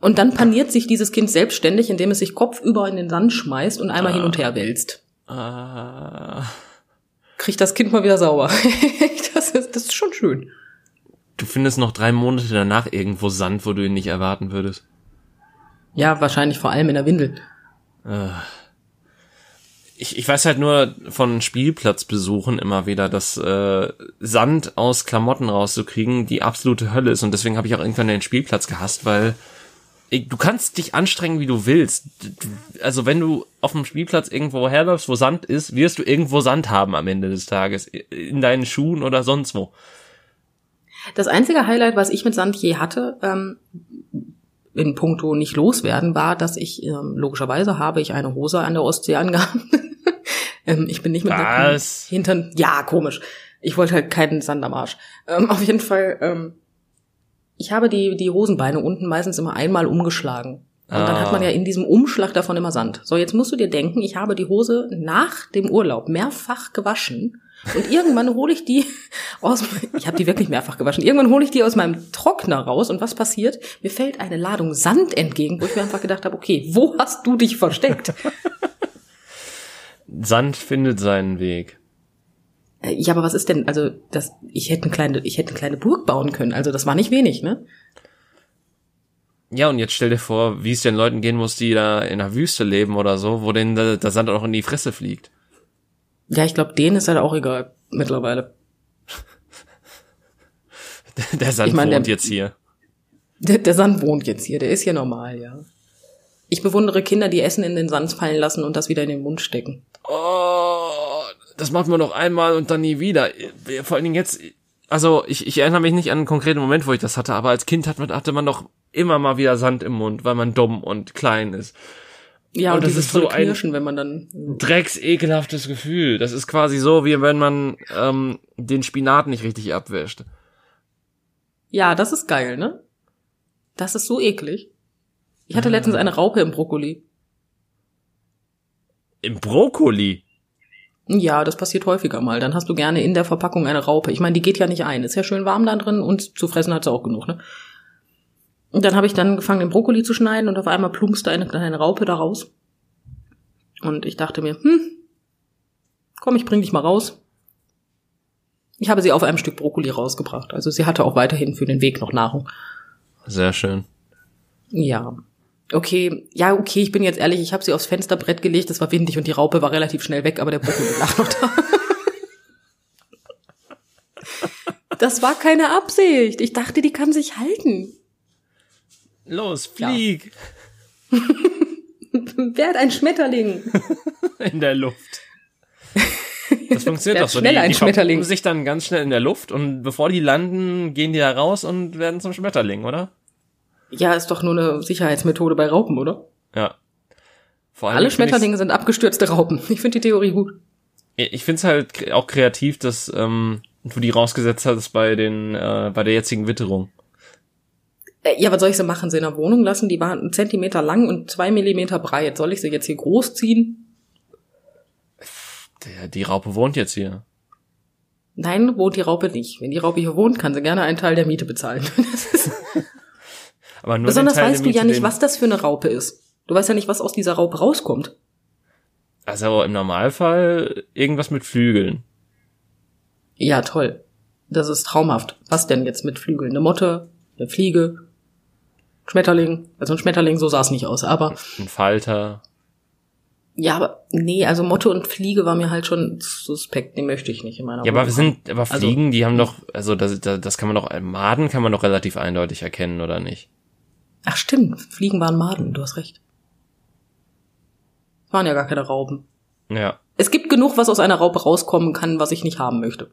Und dann paniert sich dieses Kind selbstständig, indem es sich kopfüber in den Sand schmeißt und einmal hin und her wälzt äh, kriegt das Kind mal wieder sauber. das, ist, das ist schon schön. du findest noch drei Monate danach irgendwo Sand, wo du ihn nicht erwarten würdest. Ja, wahrscheinlich vor allem in der Windel. Ich, ich weiß halt nur von Spielplatzbesuchen immer wieder, dass äh, Sand aus Klamotten rauszukriegen die absolute Hölle ist. Und deswegen habe ich auch irgendwann den Spielplatz gehasst, weil ich, du kannst dich anstrengen, wie du willst. Also wenn du auf dem Spielplatz irgendwo herläufst, wo Sand ist, wirst du irgendwo Sand haben am Ende des Tages. In deinen Schuhen oder sonst wo. Das einzige Highlight, was ich mit Sand je hatte, ähm, in puncto nicht loswerden, war, dass ich, ähm, logischerweise habe ich eine Hose an der Ostsee angehabt. ähm, ich bin nicht mit Was? Hintern, ja, komisch. Ich wollte halt keinen Sand am Arsch. Ähm, auf jeden Fall, ähm, ich habe die, die Hosenbeine unten meistens immer einmal umgeschlagen. Und dann Ah. hat man ja in diesem Umschlag davon immer Sand. So, jetzt musst du dir denken, ich habe die Hose nach dem Urlaub mehrfach gewaschen. Und irgendwann hole ich die aus, ich habe die wirklich mehrfach gewaschen. Irgendwann hole ich die aus meinem Trockner raus und was passiert? Mir fällt eine Ladung Sand entgegen, wo ich mir einfach gedacht habe, okay, wo hast du dich versteckt? Sand findet seinen Weg. Äh, Ja, aber was ist denn, also das, ich hätte eine kleine, ich hätte eine kleine Burg bauen können. Also das war nicht wenig, ne? Ja, und jetzt stell dir vor, wie es den Leuten gehen muss, die da in der Wüste leben oder so, wo denen der, der Sand auch in die Fresse fliegt. Ja, ich glaube, denen ist halt auch egal mittlerweile. Der Sand Ich mein, der- wohnt jetzt hier. Der, der Sand wohnt jetzt hier, der ist hier normal, ja. Ich bewundere Kinder, die Essen in den Sand fallen lassen und das wieder in den Mund stecken. Oh, das macht man doch einmal und dann nie wieder. Vor allen Dingen jetzt, also ich, ich erinnere mich nicht an einen konkreten Moment, wo ich das hatte, aber als Kind hat man, hatte man doch immer mal wieder Sand im Mund, weil man dumm und klein ist. Ja, Und und, das ist so volle ein- Knirschen, wenn man dann. Drecks ekelhaftes Gefühl. Das ist quasi so, wie wenn man ähm, den Spinat nicht richtig abwäscht. Ja, das ist geil, ne? Das ist so eklig. Ich hatte letztens eine Raupe im Brokkoli. Im Brokkoli. Ja, das passiert häufiger mal. Dann hast du gerne in der Verpackung eine Raupe. Ich meine, die geht ja nicht ein. Ist ja schön warm da drin und zu fressen hat sie auch genug, ne? Und dann habe ich dann angefangen, den Brokkoli zu schneiden und auf einmal plumpste eine kleine Raupe da raus. Und ich dachte mir, hm, komm, ich bring dich mal raus. Ich habe sie auf einem Stück Brokkoli rausgebracht. Also sie hatte auch weiterhin für den Weg noch Nahrung. Sehr schön. Ja. Okay, ja, okay, ich bin jetzt ehrlich, ich habe sie aufs Fensterbrett gelegt, es war windig und die Raupe war relativ schnell weg, aber der Brokkoli lag noch da. Das war keine Absicht. Ich dachte, die kann sich halten. Los, flieg Wer hat ein Schmetterling? in der Luft. Das funktioniert Werd doch so. schneller die, ein die Schmetterling. sich dann ganz schnell in der Luft und bevor die landen, gehen die da raus und werden zum Schmetterling, oder? Ja, ist doch nur eine Sicherheitsmethode bei Raupen, oder? Ja. Vor allem Alle Schmetterlinge sind abgestürzte Raupen. Ich finde die Theorie gut. Ich find's halt auch kreativ, dass ähm, du die rausgesetzt hast bei den äh, bei der jetzigen Witterung. Äh, Ja, was soll ich sie machen? Sie in der Wohnung lassen? Die waren einen Zentimeter lang und zwei Millimeter breit. Soll ich sie jetzt hier großziehen? Der, die Raupe wohnt jetzt hier. Nein, wohnt die Raupe nicht. Wenn die Raupe hier wohnt, kann sie gerne einen Teil der Miete bezahlen. Aber nur besonders weißt du ja nicht, was das für eine Raupe ist. Du weißt ja nicht, was aus dieser Raupe rauskommt. Also im Normalfall irgendwas mit Flügeln. Ja, toll. Das ist traumhaft. Was denn jetzt mit Flügeln? Eine Motte, eine Fliege, Schmetterling. Also ein Schmetterling, so sah es nicht aus. Aber Ein Falter. ja, aber nee, also Motte und Fliege war mir halt schon suspekt. Die möchte ich nicht in meiner Ja, aber wir Wohnung sind, aber Also- Fliegen, die haben doch, also das, das, kann man doch, Maden kann man doch relativ eindeutig erkennen, oder nicht? Ach stimmt, Fliegen waren Maden, du hast recht. Waren ja gar keine Raupen. Ja. Es gibt genug, was aus einer Raupe rauskommen kann, was ich nicht haben möchte.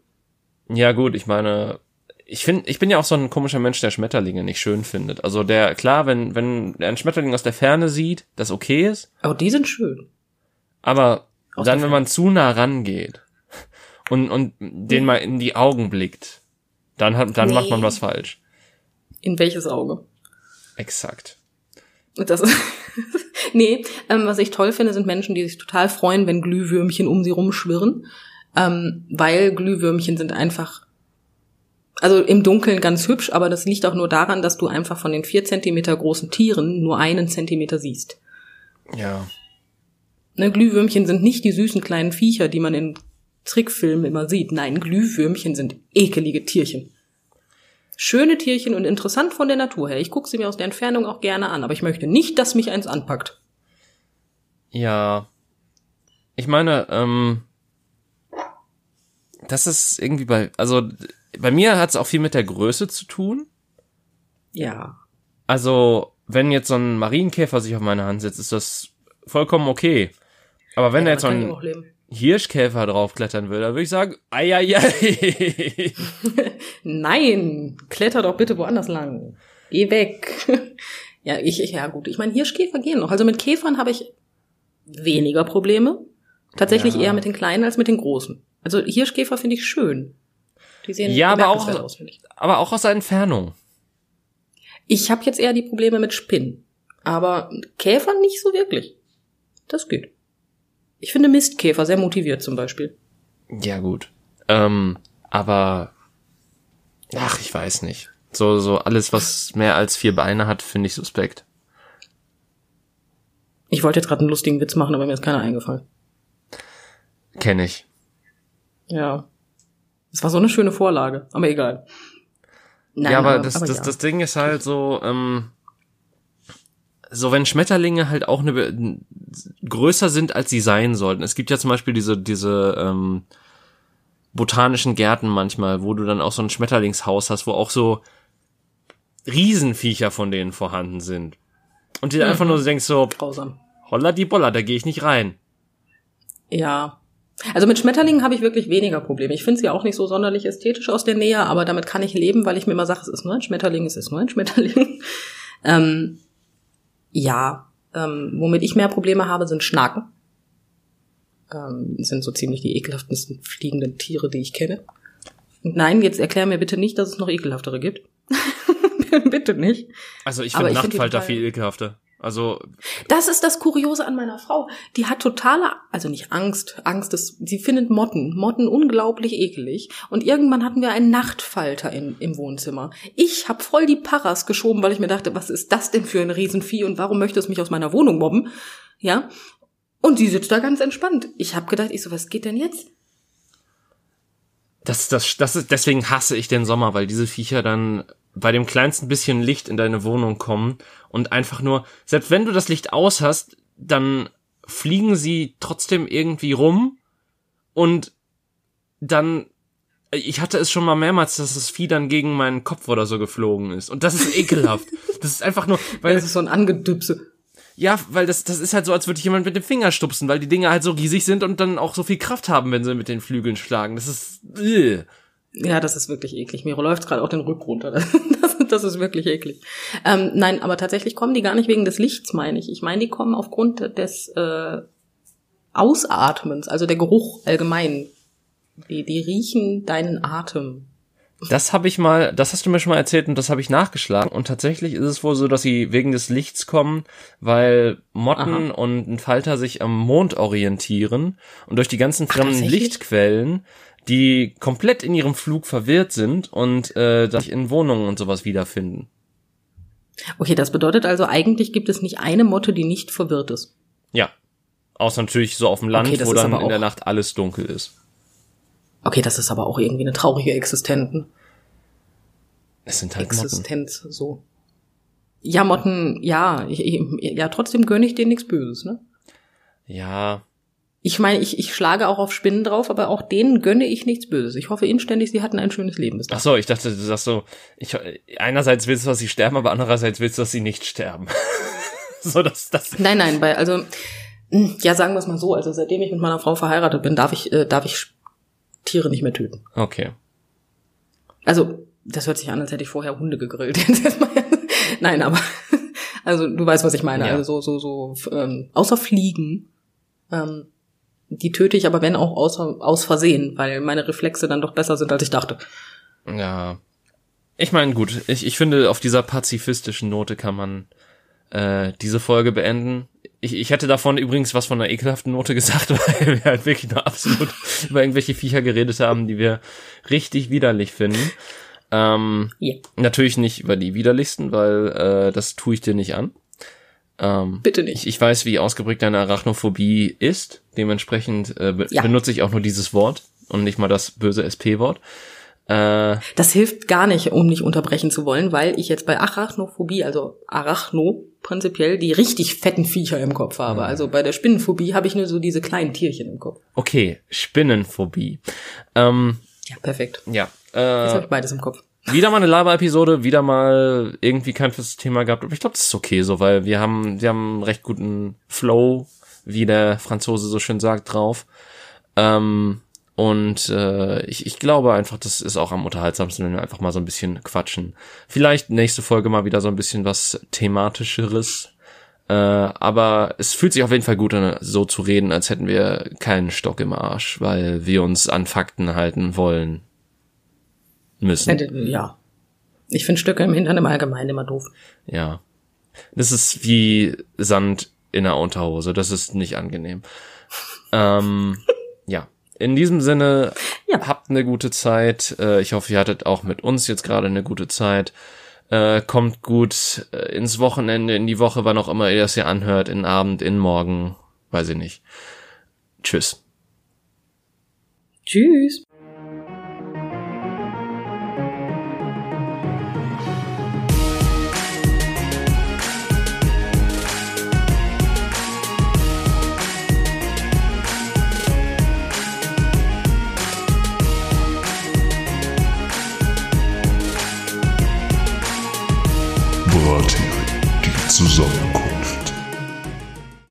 Ja, gut, ich meine, ich finde, ich bin ja auch so ein komischer Mensch, der Schmetterlinge nicht schön findet. Also der, klar, wenn, wenn er einen Schmetterling aus der Ferne sieht, das okay ist, Aber die sind schön. aber Aus dann, wenn man zu nah rangeht und, und den mal in die Augen blickt, dann hat, dann macht man Nee. was falsch. In welches Auge? Exakt. Das ist nee, ähm, was ich toll finde, sind Menschen, die sich total freuen, wenn Glühwürmchen um sie rumschwirren. Ähm, weil Glühwürmchen sind einfach, also im Dunkeln ganz hübsch, aber das liegt auch nur daran, dass du einfach von den vier Zentimeter großen Tieren nur einen Zentimeter siehst. Ja. Ne, Glühwürmchen sind nicht die süßen kleinen Viecher, die man in Trickfilmen immer sieht. Nein, Glühwürmchen sind ekelige Tierchen. Schöne Tierchen und interessant von der Natur her. Ich gucke sie mir aus der Entfernung auch gerne an, aber ich möchte nicht, dass mich eins anpackt. Ja. Ich meine, ähm, das ist irgendwie bei, also bei mir hat es auch viel mit der Größe zu tun. Ja. Also, wenn jetzt so ein Marienkäfer sich auf meine Hand setzt, ist das vollkommen okay. Aber wenn da ja, jetzt so ein. Hirschkäfer draufklettern würde, dann würde ich sagen, ei, ei, ei. Nein, kletter doch bitte woanders lang. Geh weg. ja, ich, ich, ja gut. Ich meine, Hirschkäfer gehen noch. Also mit Käfern habe ich weniger Probleme. Tatsächlich Ja. eher mit den kleinen als mit den großen. Also Hirschkäfer finde ich schön. Die sehen Ja, aber auch- aus, finde ich. Aber auch aus der Entfernung. Ich habe jetzt eher die Probleme mit Spinnen. Aber Käfer nicht so wirklich. Das geht. Ich finde Mistkäfer sehr motiviert zum Beispiel. Ja, gut. Ähm, aber, ach, ich weiß nicht. So, so alles, was mehr als vier Beine hat, finde ich suspekt. Ich wollte jetzt gerade einen lustigen Witz machen, aber mir ist keiner eingefallen. Kenne ich. Ja. Es war so eine schöne Vorlage, aber egal. Nein, ja, aber, das, das, ja. das Ding ist halt so, ähm, so wenn Schmetterlinge halt auch eine größer sind, als sie sein sollten. Es gibt ja zum Beispiel diese, diese ähm, botanischen Gärten manchmal, wo du dann auch so ein Schmetterlingshaus hast, wo auch so Riesenviecher von denen vorhanden sind. Und die dann einfach nur so denkst so, grausam. holla die Bolla, da gehe ich nicht rein. Ja. Also mit Schmetterlingen habe ich wirklich weniger Probleme. Ich finde sie auch nicht so sonderlich ästhetisch aus der Nähe, aber damit kann ich leben, weil ich mir immer sage, es ist nur ein Schmetterling, es ist nur ein Schmetterling. ähm, ja, ähm, womit ich mehr Probleme habe, sind Schnaken. Ähm, sind so ziemlich die ekelhaftesten fliegenden Tiere, die ich kenne. Und nein, jetzt erklär mir bitte nicht, dass es noch ekelhaftere gibt. bitte nicht. Also ich finde find Nachtfalter total- viel ekelhafter. Also, Das ist das Kuriose an meiner Frau. Die hat totale, also nicht Angst, Angst ist, sie findet Motten, Motten unglaublich ekelig. Und irgendwann hatten wir einen Nachtfalter in, im Wohnzimmer. Ich habe voll die Paras geschoben, weil ich mir dachte, was ist das denn für ein Riesenvieh und warum möchte es mich aus meiner Wohnung mobben? Ja. Und sie sitzt da ganz entspannt. Ich habe gedacht, ich so, was geht denn jetzt? Das, das, das ist, deswegen hasse ich den Sommer, weil diese Viecher dann bei dem kleinsten bisschen Licht in deine Wohnung kommen und einfach nur, selbst wenn du das Licht aus hast, dann fliegen sie trotzdem irgendwie rum und dann, ich hatte es schon mal mehrmals, dass das Vieh dann gegen meinen Kopf oder so geflogen ist und das ist ekelhaft. das ist einfach nur, weil Das ist so ein Angedüpse. ja, weil das, das ist halt so, als würde ich jemand mit dem Finger stupsen, weil die Dinger halt so riesig sind und dann auch so viel Kraft haben, wenn sie mit den Flügeln schlagen. Das ist, äh. Ja, das ist wirklich eklig. Mir läuft gerade auch den Rück runter. Das, das ist wirklich eklig. Ähm, nein, aber tatsächlich kommen die gar nicht wegen des Lichts, meine ich. Ich meine, die kommen aufgrund des, äh, Ausatmens, also der Geruch allgemein. Die, die riechen deinen Atem. Das habe ich mal, das hast du mir schon mal erzählt und das habe ich nachgeschlagen. Und tatsächlich ist es wohl so, dass sie wegen des Lichts kommen, weil Motten Aha. und ein Falter sich am Mond orientieren und durch die ganzen fremden Ach, Lichtquellen, die komplett in ihrem Flug verwirrt sind und äh, sich in Wohnungen und sowas wiederfinden. Okay, das bedeutet also, eigentlich gibt es nicht eine Motte, die nicht verwirrt ist. Ja. Außer natürlich so auf dem Land, okay, wo dann in der Nacht alles dunkel ist. Okay, das ist aber auch irgendwie eine traurige Existenz. Es sind halt Existenz, Motten. so. Ja, Motten, ja, ich, ich, ja, trotzdem gönne ich denen nichts Böses, ne? Ja. Ich meine, ich, ich schlage auch auf Spinnen drauf, aber auch denen gönne ich nichts Böses. Ich hoffe inständig, sie hatten ein schönes Leben bis dahin. Ach so, ich dachte, du sagst so, ich, einerseits willst du, dass sie sterben, aber andererseits willst du, dass sie nicht sterben. so, dass das. Nein, nein, weil, also, hm, ja, sagen wir es mal so, also seitdem ich mit meiner Frau verheiratet bin, darf ich, äh, darf ich Tiere nicht mehr töten. Okay. Also, das hört sich an, als hätte ich vorher Hunde gegrillt. Nein, aber also du weißt, was ich meine. Ja. Also so so so ähm, außer Fliegen, ähm, die töte ich aber wenn auch außer, aus Versehen, weil meine Reflexe dann doch besser sind, als ich dachte. Ja. Ich meine, gut, ich, ich finde, auf dieser pazifistischen Note kann man äh, diese Folge beenden. Ich, ich hätte davon übrigens was von einer ekelhaften Note gesagt, weil wir halt wirklich nur absolut über irgendwelche Viecher geredet haben, die wir richtig widerlich finden. Ähm, yeah. Natürlich nicht über die widerlichsten, weil äh, das tue ich dir nicht an. Ähm, Bitte nicht. Ich, ich weiß, wie ausgeprägt deine Arachnophobie ist. Dementsprechend äh, be ja. benutze ich auch nur dieses Wort und nicht mal das böse SP-Wort. Äh, das hilft gar nicht, um nicht unterbrechen zu wollen, weil ich jetzt bei Arachnophobie, also Arachno prinzipiell, die richtig fetten Viecher im Kopf habe. Mhm. Also bei der Spinnenphobie habe ich nur so diese kleinen Tierchen im Kopf. Okay, Spinnenphobie. Ähm, ja, perfekt. Ja. Äh, Jetzt habe ich beides im Kopf. Wieder mal eine Lava-Episode, wieder mal irgendwie kein festes Thema gehabt. Aber ich glaube, das ist okay so, weil wir haben, wir haben einen recht guten Flow, wie der Franzose so schön sagt, drauf. Ähm, und äh, ich, ich glaube einfach, das ist auch am unterhaltsamsten, wenn wir einfach mal so ein bisschen quatschen. Vielleicht nächste Folge mal wieder so ein bisschen was thematischeres. Äh, aber es fühlt sich auf jeden Fall gut an, so zu reden, als hätten wir keinen Stock im Arsch, weil wir uns an Fakten halten wollen müssen. Ja. Ich finde Stücke im Hintern im Allgemeinen immer doof. Ja. Das ist wie Sand in der Unterhose. Das ist nicht angenehm. ähm, ja. In diesem Sinne, ja. habt eine gute Zeit. Äh, ich hoffe, ihr hattet auch mit uns jetzt gerade eine gute Zeit. Äh, kommt gut äh, ins Wochenende, in die Woche, wann auch immer ihr das hier anhört, in Abend, in Morgen, weiß ich nicht. Tschüss. Tschüss.